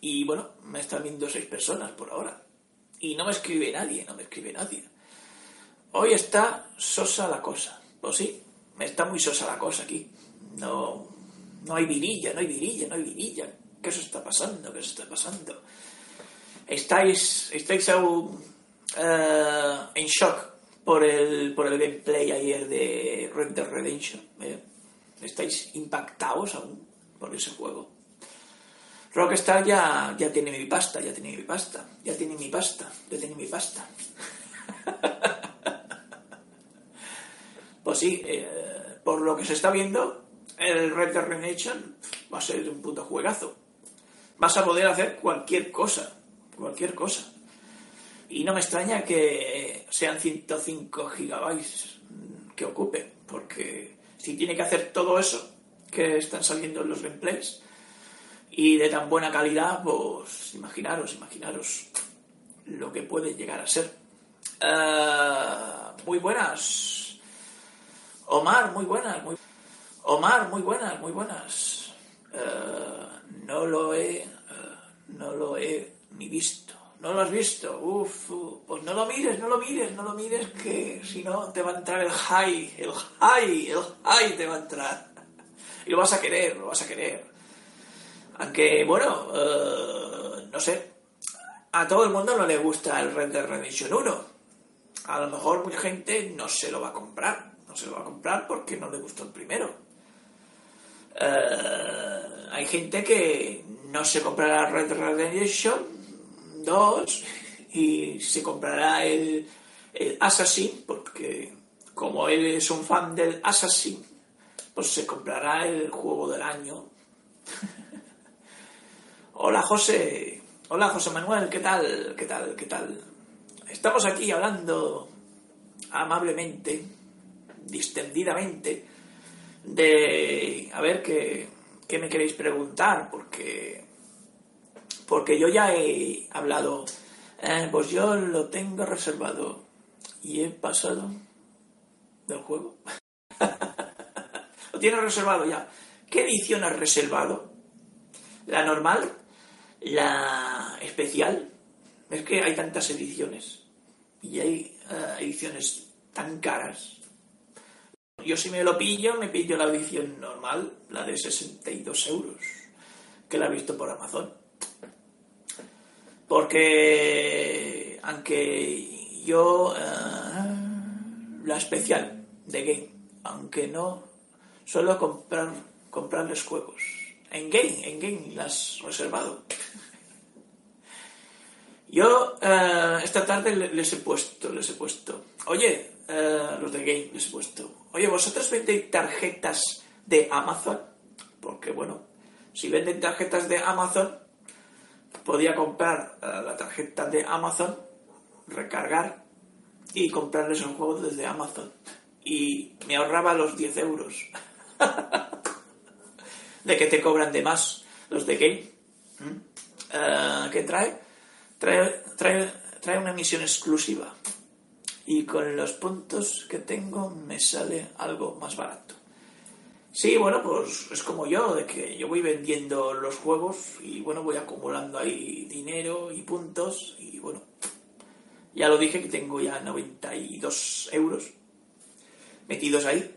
S1: Y bueno, me están viendo seis personas por ahora. Y no me escribe nadie, no me escribe nadie. Hoy está sosa la cosa. Pues sí, está muy sosa la cosa aquí. No, no hay virilla, no hay virilla, no hay virilla. ¿Qué se está pasando? ¿Qué se está pasando? ¿Estáis, estáis aún eh, en shock por el, por el gameplay ayer de Red Redemption? ¿eh? ¿Estáis impactados aún por ese juego? Rockstar ya, ya tiene mi pasta, ya tiene mi pasta, ya tiene mi pasta, ya tiene mi pasta. pues sí, eh, por lo que se está viendo, el Red Dead Redemption va a ser un puto juegazo. Vas a poder hacer cualquier cosa, cualquier cosa. Y no me extraña que sean 105 gigabytes que ocupe, porque si tiene que hacer todo eso que están saliendo en los gameplays y de tan buena calidad, pues imaginaros, imaginaros lo que puede llegar a ser. Uh, muy buenas. Omar, muy buenas. Muy... Omar, muy buenas, muy buenas. Uh, no lo he, uh, no lo he ni visto. No lo has visto. Uf, pues no lo mires, no lo mires, no lo mires, que si no te va a entrar el high, el high, el high te va a entrar. Y lo vas a querer, lo vas a querer. Aunque, bueno, no sé, a todo el mundo no le gusta el Red Dead Redemption 1. A lo mejor mucha gente no se lo va a comprar. No se lo va a comprar porque no le gustó el primero. Uh, hay gente que no se comprará Red Dead Redemption 2 y se comprará el Assassin porque como él es un fan del Assassin, pues se comprará el juego del año. Hola José, Hola José Manuel, ¿qué tal? ¿Qué tal? ¿Qué tal? Estamos aquí hablando amablemente, distendidamente, de... A ver, ¿qué, me queréis preguntar? Porque... Porque yo ya he hablado... Eh, pues yo lo tengo reservado y he pasado del juego. lo tienes reservado ya. ¿Qué edición has reservado? ¿La normal? La especial, es que hay tantas ediciones y hay uh, ediciones tan caras. Yo si me lo pillo, me pillo la edición normal, la de 62 euros, que la he visto por Amazon. Porque, aunque yo, uh, la especial de Game, aunque no suelo comprar, comprarles juegos en game, en game las reservado. Yo uh, esta tarde les he puesto, les he puesto. Oye, uh, los de game les he puesto. Oye, ¿vosotros vendéis tarjetas de Amazon? Porque bueno, si venden tarjetas de Amazon, podía comprar uh, la tarjeta de Amazon, recargar y comprarles un juego desde Amazon. Y me ahorraba los 10 euros. de que te cobran de más los de Game. Uh, ¿Qué trae? trae? Trae, trae una emisión exclusiva. Y con los puntos que tengo me sale algo más barato. Sí, bueno, pues es como yo, de que yo voy vendiendo los juegos y bueno, voy acumulando ahí dinero y puntos y bueno, ya lo dije que tengo ya 92 euros metidos ahí.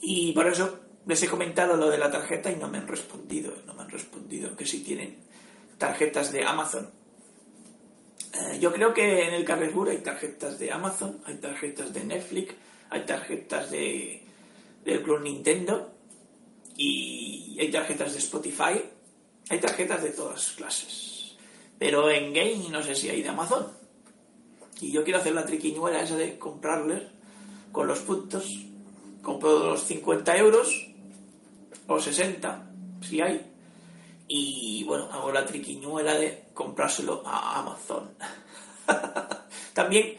S1: Y por eso les he comentado lo de la tarjeta y no me han respondido, no me han respondido que si tienen tarjetas de Amazon. Eh, yo creo que en el Carrefour hay tarjetas de Amazon, hay tarjetas de Netflix, hay tarjetas de del Club Nintendo y hay tarjetas de Spotify, hay tarjetas de todas clases. Pero en Game no sé si hay de Amazon. Y yo quiero hacer la triquiñuela esa de comprarles con los puntos compro los 50 euros o 60, si hay, y bueno, hago la triquiñuela de comprárselo a Amazon. también,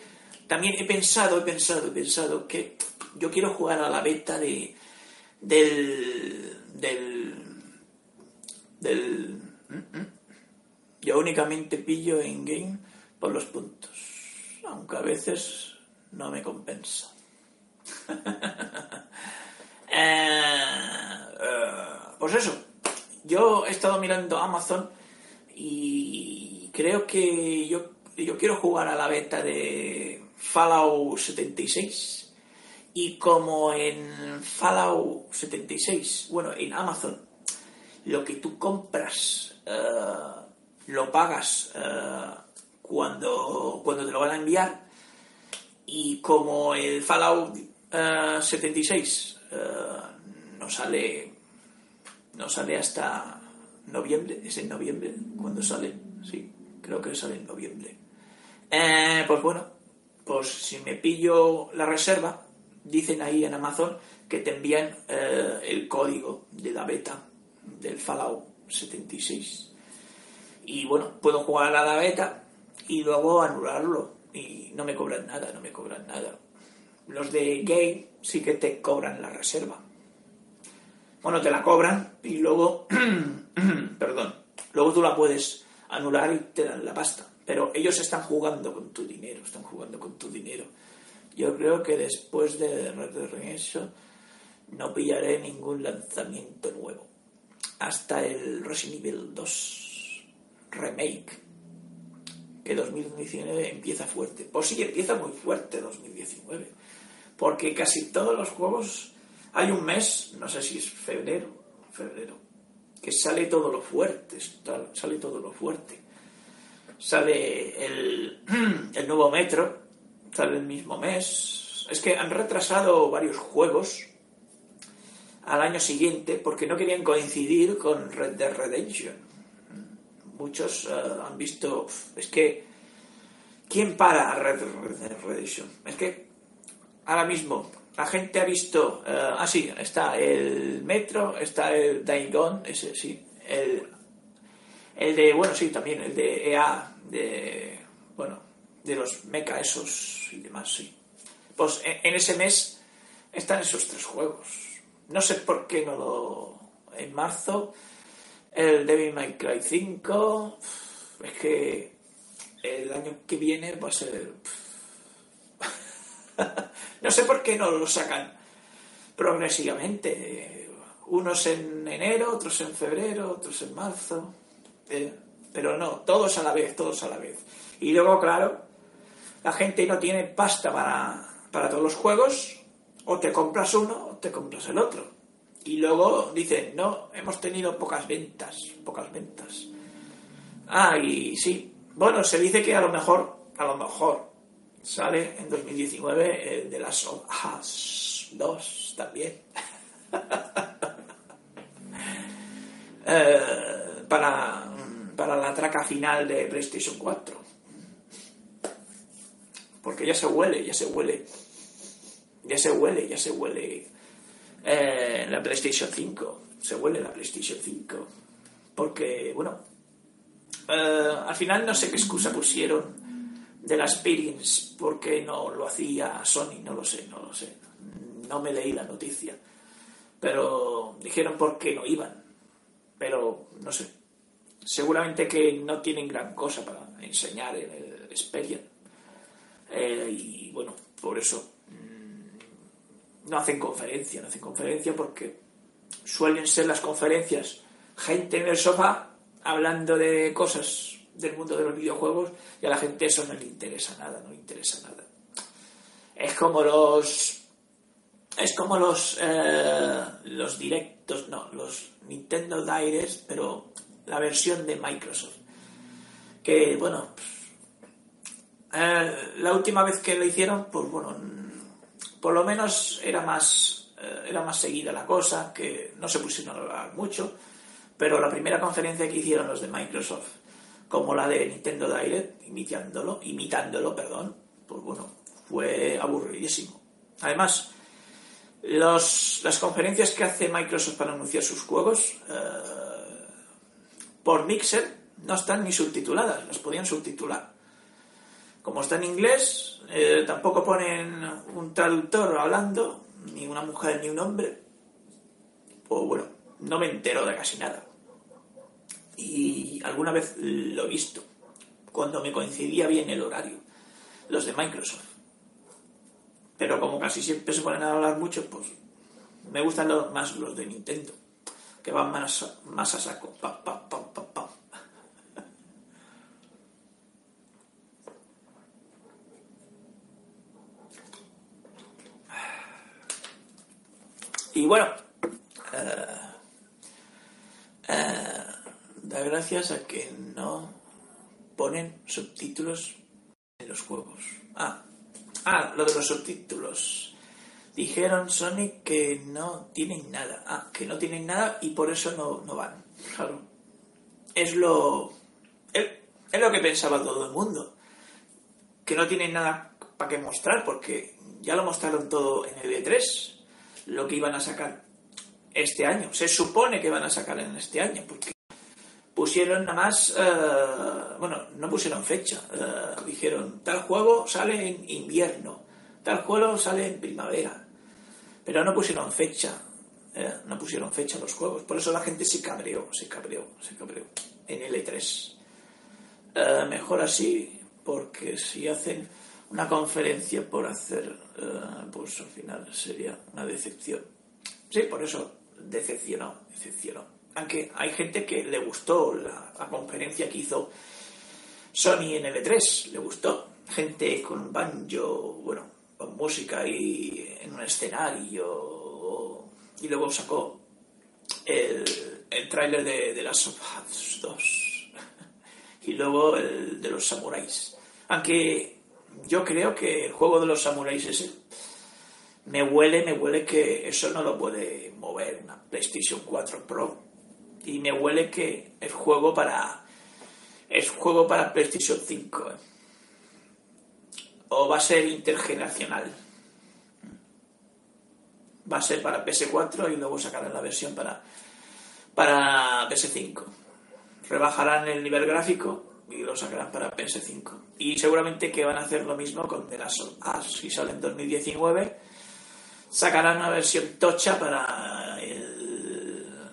S1: también he pensado, he pensado, he pensado que yo quiero jugar a la beta de del del del yo únicamente pillo en game por los puntos, aunque a veces no me compensa. Eh, eh, pues eso, yo he estado mirando Amazon y creo que yo, yo quiero jugar a la beta de Fallout 76 y como en Fallout 76, bueno, en Amazon, lo que tú compras eh, lo pagas cuando, cuando te lo van a enviar. Y como el Fallout 76 eh, eh, no sale no sale hasta noviembre es en noviembre cuando sale sí creo que sale en noviembre. Eh, pues bueno pues si me pillo la reserva dicen ahí en Amazon que te envían el código de la beta del Fallout 76 y bueno puedo jugar a la beta y luego anularlo y no me cobran nada no me cobran nada. Los de Game sí que te cobran la reserva. Bueno, te la cobran y luego, perdón, luego tú la puedes anular y te dan la pasta. Pero ellos están jugando con tu dinero, están jugando con tu dinero. Yo creo que después de Red Redemption no pillaré ningún lanzamiento nuevo. Hasta el Resident Evil 2 Remake, que 2019 empieza fuerte. Pues sí, empieza muy fuerte 2019 porque casi todos los juegos hay un mes, no sé si es febrero, febrero, que sale todo lo fuerte, sale todo lo fuerte. Sale el, nuevo Metro, sale el mismo mes. Es que han retrasado varios juegos al año siguiente porque no querían coincidir con Red Dead Redemption. Muchos eh, han visto, es que, ¿quién para Red Dead Redemption? Es que ahora mismo la gente ha visto, eh, ah sí, está el Metro, está el Daigon, ese sí, el, el de, bueno, sí, también el de EA, de, bueno, de los mecha esos y demás, sí. Pues en, ese mes están esos tres juegos. No sé por qué no lo... En marzo, el Devil May Cry 5, es que el año que viene va a ser... no sé por qué no lo sacan progresivamente. Unos en enero, otros en febrero, otros en marzo. Eh, pero no, todos a la vez, todos a la vez. Y luego, claro, la gente no tiene pasta para, para todos los juegos. O te compras uno o te compras el otro. Y luego dicen, no, hemos tenido pocas ventas, pocas ventas. Ah, y sí. Bueno, se dice que a lo mejor, a lo mejor, sale en 2019 el de las Us 2 también. Eh, para, para la traca final de PlayStation 4. Porque ya se huele, ya se huele. Ya se huele, ya se huele eh, la PlayStation 5. Se huele la PlayStation 5. Porque, bueno, eh, al final no sé qué excusa pusieron de la Experience, porque no lo hacía Sony, no lo sé, no lo sé. No me leí la noticia. Pero dijeron por qué no iban. Pero no sé. Seguramente que no tienen gran cosa para enseñar en el Experience. Eh, y bueno, por eso mm, no hacen conferencia, no hacen conferencia porque suelen ser las conferencias gente en el sofá hablando de cosas del mundo de los videojuegos y a la gente eso no le interesa nada, no le interesa nada. Es como los es como los eh, los directos, no, los Nintendo Directs, pero la versión de Microsoft. Que bueno, eh, la última vez que lo hicieron, pues bueno, por lo menos era más eh, era más seguida la cosa, que no se pusieron a hablar mucho, pero la primera conferencia que hicieron los de Microsoft como la de Nintendo Direct, imitándolo, imitándolo, perdón, pues bueno, fue aburridísimo. Además, Los, las conferencias que hace Microsoft para anunciar sus juegos eh, por Mixer no están ni subtituladas, las podían subtitular. Como está en inglés, eh, tampoco ponen un traductor hablando, ni una mujer ni un hombre. Pues bueno, no me entero de casi nada. Y alguna vez lo he visto, cuando me coincidía bien el horario, los de Microsoft. Pero como casi siempre se ponen a hablar mucho, pues me gustan más los de Nintendo, que van más, más a saco. Y bueno, eh, gracias a que no ponen subtítulos en los juegos. Ah, ah, lo de los subtítulos. Dijeron Sony que no tienen nada. Ah, que no tienen nada y por eso no, no van. Claro. Es lo. Es, es lo que pensaba todo el mundo. Que no tienen nada para que mostrar porque ya lo mostraron todo en el E3 lo que iban a sacar este año. Se supone que van a sacar en este año, porque pusieron nada más, eh, bueno, no pusieron fecha, eh, dijeron, tal juego sale en invierno, tal juego sale en primavera, pero no pusieron fecha, eh, no pusieron fecha los juegos, por eso la gente se cabreó, se cabreó, se cabreó en L3. mejor así, porque si hacen una conferencia por hacer, pues al final sería una decepción. Sí, por eso decepcionó, decepcionó. Aunque hay gente que le gustó la, conferencia que hizo Sony en L3, le gustó. Gente con banjo, bueno, con música y en un escenario. Y luego sacó el, el tráiler de, de las of Us 2. y luego el de los samuráis. Aunque yo creo que el juego de los samuráis ese me huele, me huele que eso no lo puede mover una PlayStation 4 Pro. Y me huele que es juego para es juego para PlayStation 5. ¿eh? O va a ser intergeneracional. Va a ser para PS4 y luego sacarán la versión para para PS5. Rebajarán el nivel gráfico y lo sacarán para PS5. Y seguramente que van a hacer lo mismo con The Last of Us. Si sale en 2019, sacarán una versión tocha para.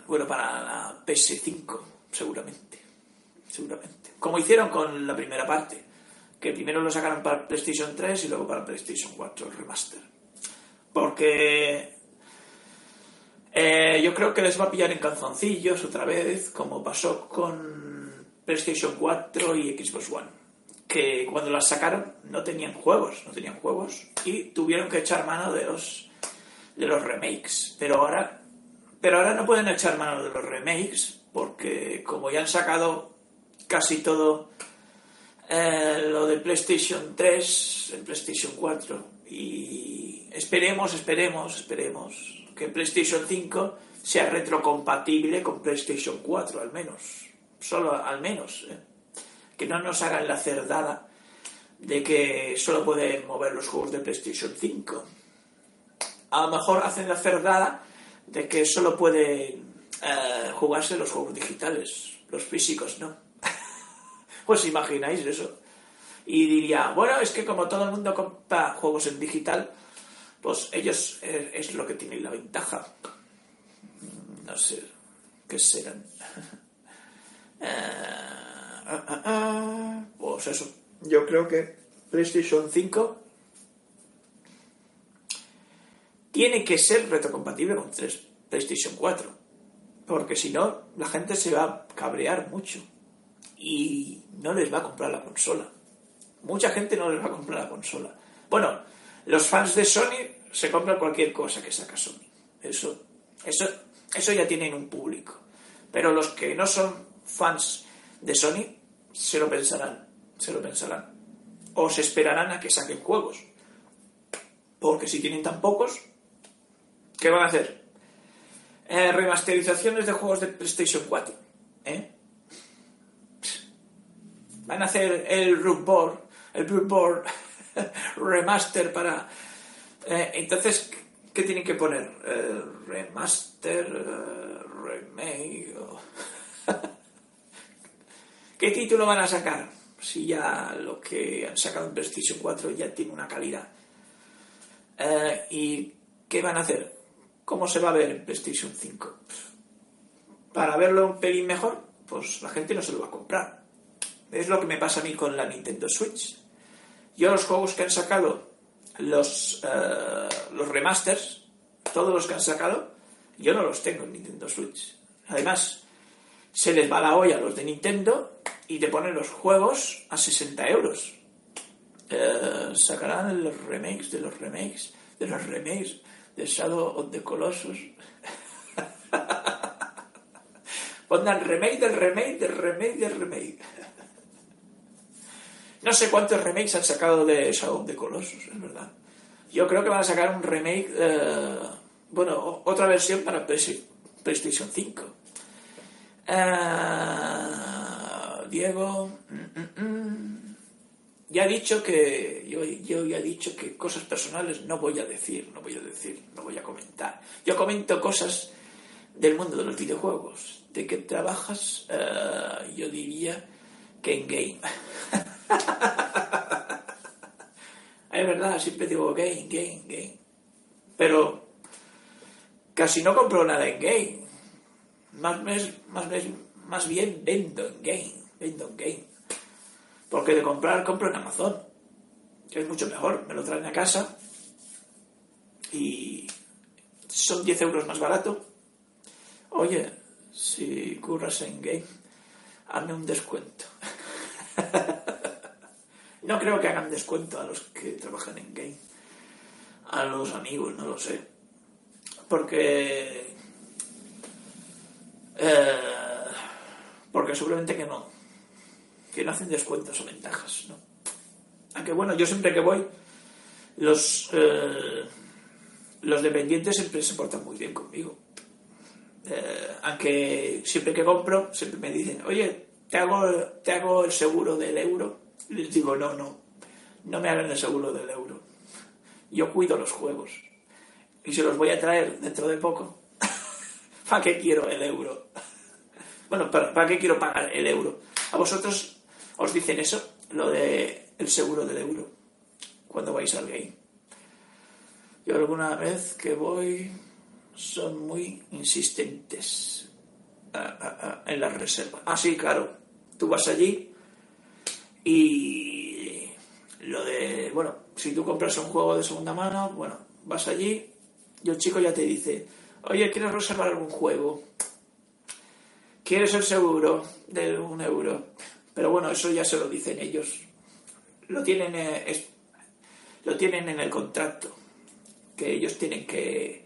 S1: Bueno, para la PS5, seguramente. Seguramente. Como hicieron con la primera parte. Que primero lo sacaron para PlayStation 3 y luego para PlayStation 4 Remaster. Porque eh, yo creo que les va a pillar en calzoncillos otra vez, como pasó con PlayStation 4 y Xbox One, que cuando las sacaron no tenían juegos, no tenían juegos y tuvieron que echar mano de los de los remakes, pero ahora pero ahora no pueden echar mano de los remakes porque como ya han sacado casi todo eh, lo de PlayStation 3, el PlayStation 4 y esperemos, esperemos, esperemos que PlayStation 5 sea retrocompatible con PlayStation 4 al menos solo al menos, ¿eh? que no nos hagan la cerdada de que solo pueden mover los juegos de PlayStation 5. A lo mejor hacen la cerdada de que solo pueden eh, jugarse los juegos digitales, los físicos no. pues imagináis eso. Y diría, bueno, es que como todo el mundo compra juegos en digital, pues ellos eh, es lo que tienen la ventaja. No sé, ¿qué serán? Eh, eh, eh, pues eso. Yo creo que PlayStation 5 tiene que ser retrocompatible con 3, PlayStation 4. Porque si no, la gente se va a cabrear mucho. Y no les va a comprar la consola. Mucha gente no les va a comprar la consola. Bueno, los fans de Sony se compran cualquier cosa que saca Sony. Eso, eso, eso ya tienen un público. Pero los que no son fans de Sony se lo pensarán, se lo pensarán. O se esperarán a que saquen juegos. Porque si tienen tan pocos, ¿qué van a hacer? Eh, remasterizaciones de juegos de PlayStation 4. ¿eh? Van a hacer el Root el remaster para... Eh, entonces, ¿Qué tienen que poner? Eh, remaster, remake. ¿Qué título van a sacar? Si ya lo que han sacado en PlayStation 4 ya tiene una calidad. ¿Y qué van a hacer? ¿Cómo se va a ver en PlayStation 5? Para verlo un pelín mejor, pues la gente no se lo va a comprar. Es lo que me pasa a mí con la Nintendo Switch. Yo los juegos que han sacado, los, eh, los remasters, todos los que han sacado, yo no los tengo en Nintendo Switch. Además, se les va la olla a los de Nintendo y te ponen los juegos a 60 euros. Eh, sacarán los remakes de los remakes de los remakes de Shadow of the Colossus. Pongan remake del remake del remake del remake. No sé cuántos remakes han sacado de Shadow of the Colossus, es verdad. Yo creo que van a sacar un remake, eh, bueno, otra versión para PlayStation 5. Ah, Diego, mm, mm, mm. Ya he dicho que yo, yo ya he dicho que cosas personales no voy a decir, no voy a decir, no voy a comentar. Yo comento cosas del mundo de los videojuegos. ¿De qué trabajas? Ah, yo diría que en game. es verdad, siempre digo game, game, game. Pero casi no compro nada en game. Más, mes- más, mes- más bien vendo en game, vendo en game. Porque de comprar, compro en Amazon. Que es mucho mejor. Me lo traen a casa y son 10 euros más barato. Oye, si curras en game, hazme un descuento. no creo que hagan descuento a los que trabajan en game. A los amigos, no lo sé. Porque... eh, porque seguramente que no. Que no hacen descuentos o ventajas, ¿no? Aunque bueno, yo siempre que voy, los, eh, los dependientes siempre se portan muy bien conmigo. Eh, aunque siempre que compro, siempre me dicen, oye, te hago, te hago el seguro del euro. Y les digo, no, no, no me hagan el seguro del euro. Yo cuido los juegos. Y se los voy a traer dentro de poco. ¿Para qué quiero el euro? Bueno, ¿para, para qué quiero pagar el euro? ¿A vosotros os dicen eso? Lo de el seguro del euro. Cuando vais al game. Yo alguna vez que voy son muy insistentes en las reservas. Ah, sí, claro. Tú vas allí y lo de, bueno, si tú compras un juego de segunda mano, bueno, vas allí y el chico ya te dice, oye, ¿quieres reservar algún juego? ¿Quieres el seguro de un euro? Pero bueno, eso ya se lo dicen ellos. Lo tienen, eh, lo tienen en el contrato. Que ellos tienen que,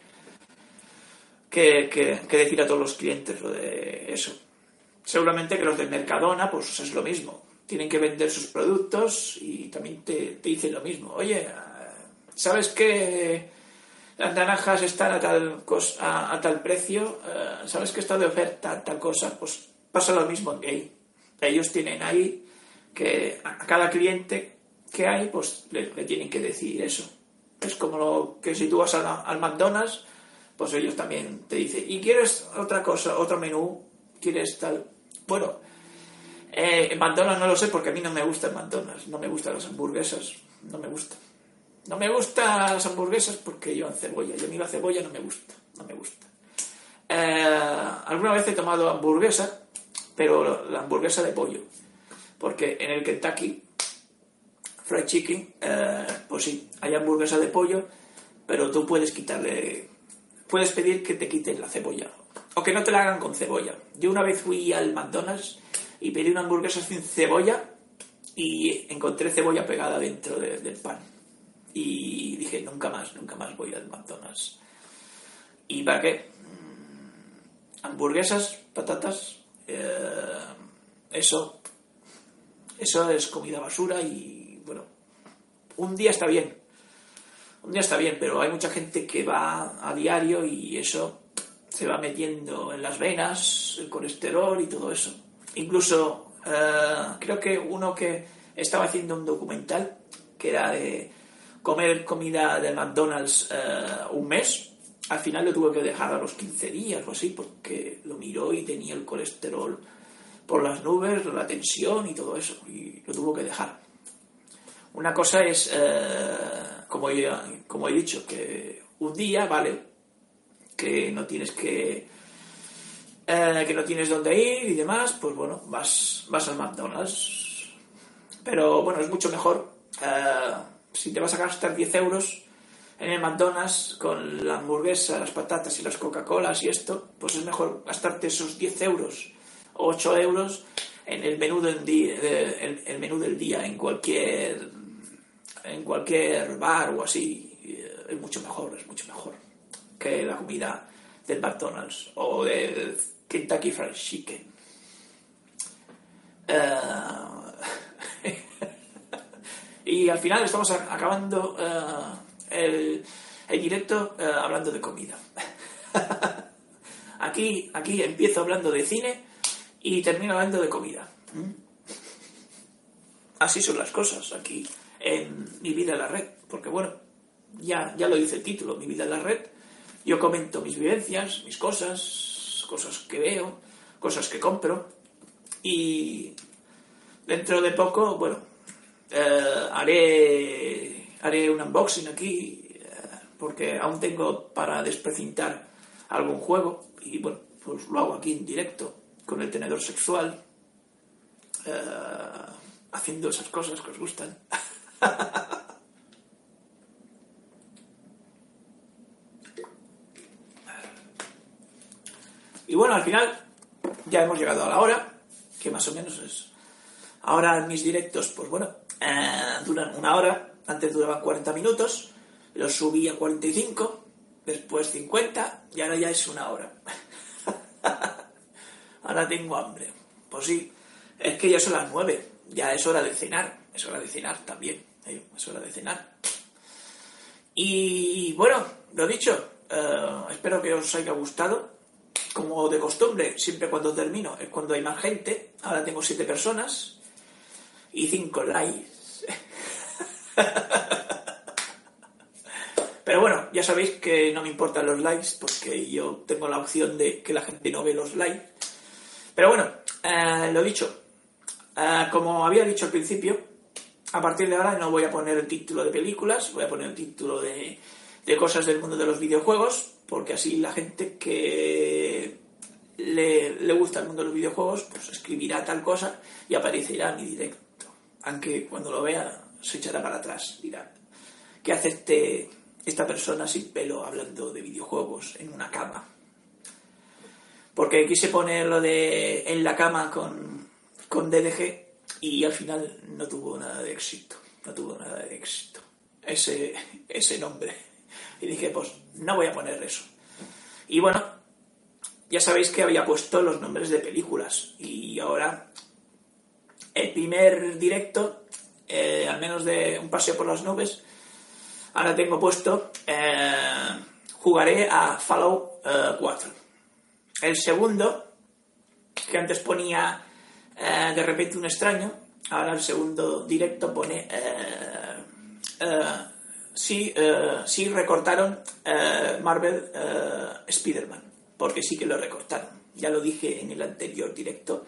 S1: que, decir a todos los clientes lo de eso. Seguramente que los de Mercadona, pues es lo mismo. Tienen que vender sus productos y también te, dicen lo mismo. Oye, ¿sabes que las naranjas están a tal, a tal precio? Eh, ¿Sabes que está de oferta tal cosa? Pues pasa lo mismo en gay. Ellos tienen ahí que a cada cliente que hay, pues le, tienen que decir eso. Es como lo que si tú vas a la- al McDonald's, pues ellos también te dicen, ¿y quieres otra cosa, otro menú? ¿Quieres tal? Bueno, eh, McDonald's no lo sé porque a mí no me gusta el McDonald's, no me gustan las hamburguesas, no me gusta. No me gustan las hamburguesas porque llevan cebolla, y a mí la cebolla no me gusta, no me gusta. Eh, alguna vez he tomado hamburguesa, pero la hamburguesa de pollo, porque en el Kentucky Fried Chicken, eh, pues sí, hay hamburguesa de pollo, pero tú puedes quitarle, puedes pedir que te quiten la cebolla, o que no te la hagan con cebolla. Yo una vez fui al McDonald's y pedí una hamburguesa sin cebolla y encontré cebolla pegada dentro de- del pan. Y dije, nunca más, nunca más voy al McDonald's. ¿Y para qué? Mm, Hamburguesas, patatas, eh, eso, eso es comida basura y bueno, un día está bien, un día está bien, pero hay mucha gente que va a diario y eso se va metiendo en las venas, el colesterol y todo eso. Incluso eh, creo que uno que estaba haciendo un documental que era de comer comida de McDonald's eh, un mes. Al final lo tuve que dejar a los 15 días o así, porque lo miró y tenía el colesterol por las nubes, la tensión y todo eso, y lo tuvo que dejar. Una cosa es, eh, como, como he dicho, que un día, vale, que no tienes que eh, que no tienes dónde ir y demás, pues bueno, vas, vas al McDonald's. Pero bueno, es mucho mejor eh, si te vas a gastar 10 euros en el McDonald's con la hamburguesa, las patatas y las Coca-Colas y esto, pues es mejor gastarte esos 10 euros o 8 euros en el menú del día, menú del día en cualquier en cualquier bar o así es mucho mejor, es mucho mejor que la comida del McDonald's o del Kentucky Fried Chicken. Eh, y al final estamos acabando eh, el, directo eh, hablando de comida. aquí, aquí empiezo hablando de cine y termino hablando de comida. ¿Mm? Así son las cosas aquí en Mi vida en la red. Porque bueno, ya, ya lo dice el título, Mi vida en la red. Yo comento mis vivencias, mis cosas, cosas que veo, cosas que compro. Y dentro de poco, bueno, eh, haré, haré un unboxing aquí, eh, porque aún tengo para desprecintar algún juego. Y bueno, pues lo hago aquí en directo, con el tenedor sexual, eh, haciendo esas cosas que os gustan. Y bueno, al final ya hemos llegado a la hora, que más o menos es... Ahora mis directos, pues bueno, eh, duran una hora, antes duraban 40 minutos, los subí a 45, después 50 y ahora ya es una hora. ahora tengo hambre. Pues sí, es que ya son las 9, ya es hora de cenar, es hora de cenar también, ¿eh? es hora de cenar. Y bueno, lo dicho, eh, espero que os haya gustado como de costumbre, siempre cuando termino es cuando hay más gente. Ahora tengo siete personas y cinco likes. Pero bueno, ya sabéis que no me importan los likes porque yo tengo la opción de que la gente no ve los likes. Pero bueno, eh, lo dicho, eh, como había dicho al principio, a partir de ahora no voy a poner el título de películas, voy a poner el título de, de cosas del mundo de los videojuegos, porque así la gente que le, gusta el mundo de los videojuegos, pues escribirá tal cosa y aparecerá en mi directo. Aunque cuando lo vea se echará para atrás, dirá, ¿qué hace este, esta persona sin pelo hablando de videojuegos en una cama? Porque quise ponerlo de en la cama con, con DDG y al final no tuvo nada de éxito, no tuvo nada de éxito ese, ese nombre. Y dije, pues no voy a poner eso. Y bueno, ya sabéis que había puesto los nombres de películas. Y ahora, el primer directo, eh, al menos de un paseo por las nubes, ahora tengo puesto, eh, jugaré a Fallout 4. Eh, el segundo, que antes ponía de repente un extraño, ahora el segundo directo pone sí, sí recortaron Marvel Spider-Man, porque sí que lo recortaron. Ya lo dije en el anterior directo,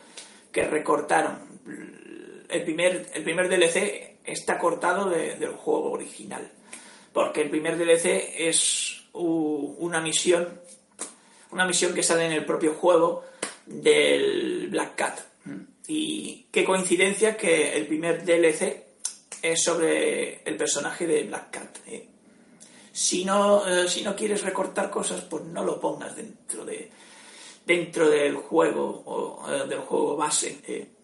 S1: que recortaron. El primer, el primer DLC está cortado del juego original, porque el primer DLC es una misión, una misión que sale en el propio juego del Black Cat. Y qué coincidencia que el primer DLC es sobre el personaje de Black Cat. ¿eh? Si, no, eh, si no quieres recortar cosas, pues no lo pongas dentro, de, dentro del juego o eh, del juego base.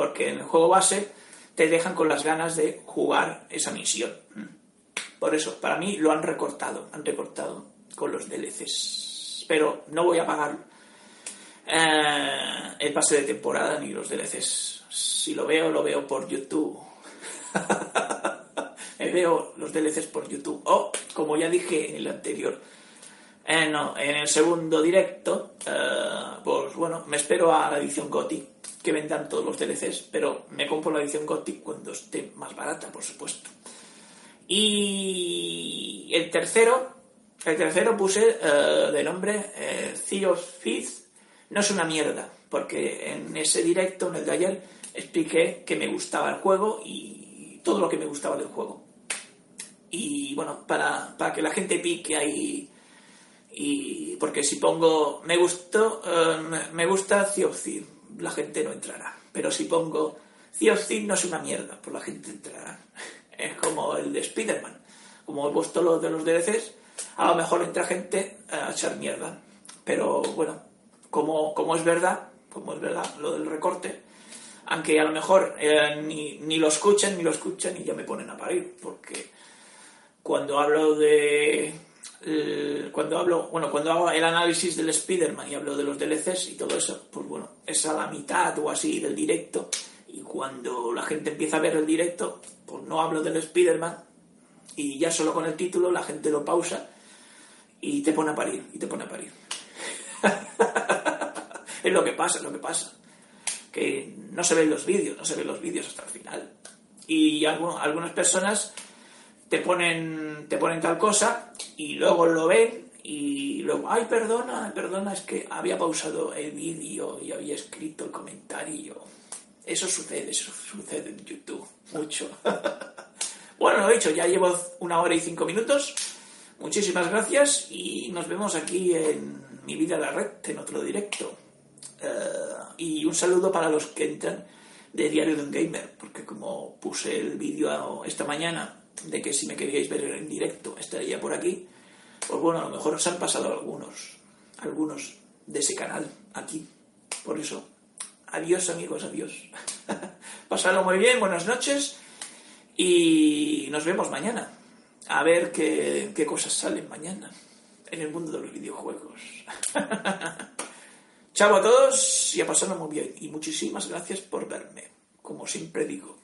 S1: Porque en el juego base te dejan con las ganas de jugar esa misión. Por eso, para mí lo han recortado, han recortado con los DLCs. Pero no voy a pagar el pase de temporada ni los DLCs. Si lo veo, lo veo por YouTube veo los DLCs por YouTube. O, como ya dije en el anterior, en, en el segundo directo, eh, pues bueno, me espero a la edición GOTI, que vendan todos los DLCs, pero me compro la edición GOTI cuando esté más barata, por supuesto. Y el tercero, el tercero puse eh, de nombre eh, Sea of Thieves. No es una mierda, porque en ese directo, en el de ayer, expliqué que me gustaba el juego y todo lo que me gustaba del juego. Y bueno, para, para que la gente pique ahí. Y porque si pongo me gustó, eh, me gusta Sea of Thieves, la gente no entrará. Pero si pongo Thieves no es una mierda, pues la gente entrará. Es como el de Spider-Man. Como he puesto lo de los DLCs, a lo mejor entra gente a echar mierda. Pero bueno, como, como es verdad, como es verdad lo del recorte, aunque a lo mejor eh, ni, ni lo escuchan, ni lo escuchan y ya me ponen a parir, porque cuando hablo de cuando hablo bueno cuando hago el análisis del Spider-Man y hablo de los DLCs y todo eso pues bueno es a la mitad o así del directo. Y cuando la gente empieza a ver el directo pues no hablo del Spider-Man y ya solo con el título la gente lo pausa y te pone a parir y te pone a parir. Es lo que pasa es lo que pasa. Que no se ven los vídeos no se ven los vídeos hasta el final. Y algu- algunas personas te ponen, te ponen tal cosa y luego lo ven y luego, ay, perdona, perdona, es que había pausado el vídeo y había escrito el comentario. Eso sucede, eso sucede en YouTube, mucho. bueno, lo he dicho, ya llevo una hora y cinco minutos. Muchísimas gracias y nos vemos aquí en Mi Vida en la Red, en otro directo. Eh, y un saludo para los que entran de Diario de un Gamer, porque como puse el vídeo esta mañana de que si me queríais ver en directo estaría por aquí, pues bueno, a lo mejor os han pasado algunos, algunos de ese canal aquí. Por eso, adiós amigos, adiós. Pasadlo muy bien, buenas noches y nos vemos mañana. A ver qué, qué cosas salen mañana en el mundo de los videojuegos. Chao a todos y a pasarlo muy bien. Y muchísimas gracias por verme, como siempre digo.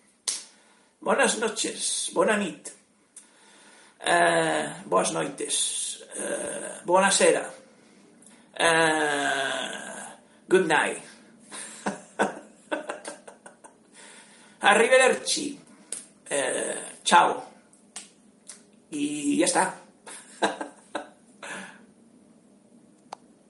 S1: Buenas noches, buena nit, eh, boas noites, eh, buonasera, eh, good night. Arrivederci, eh, chao. Y ya está.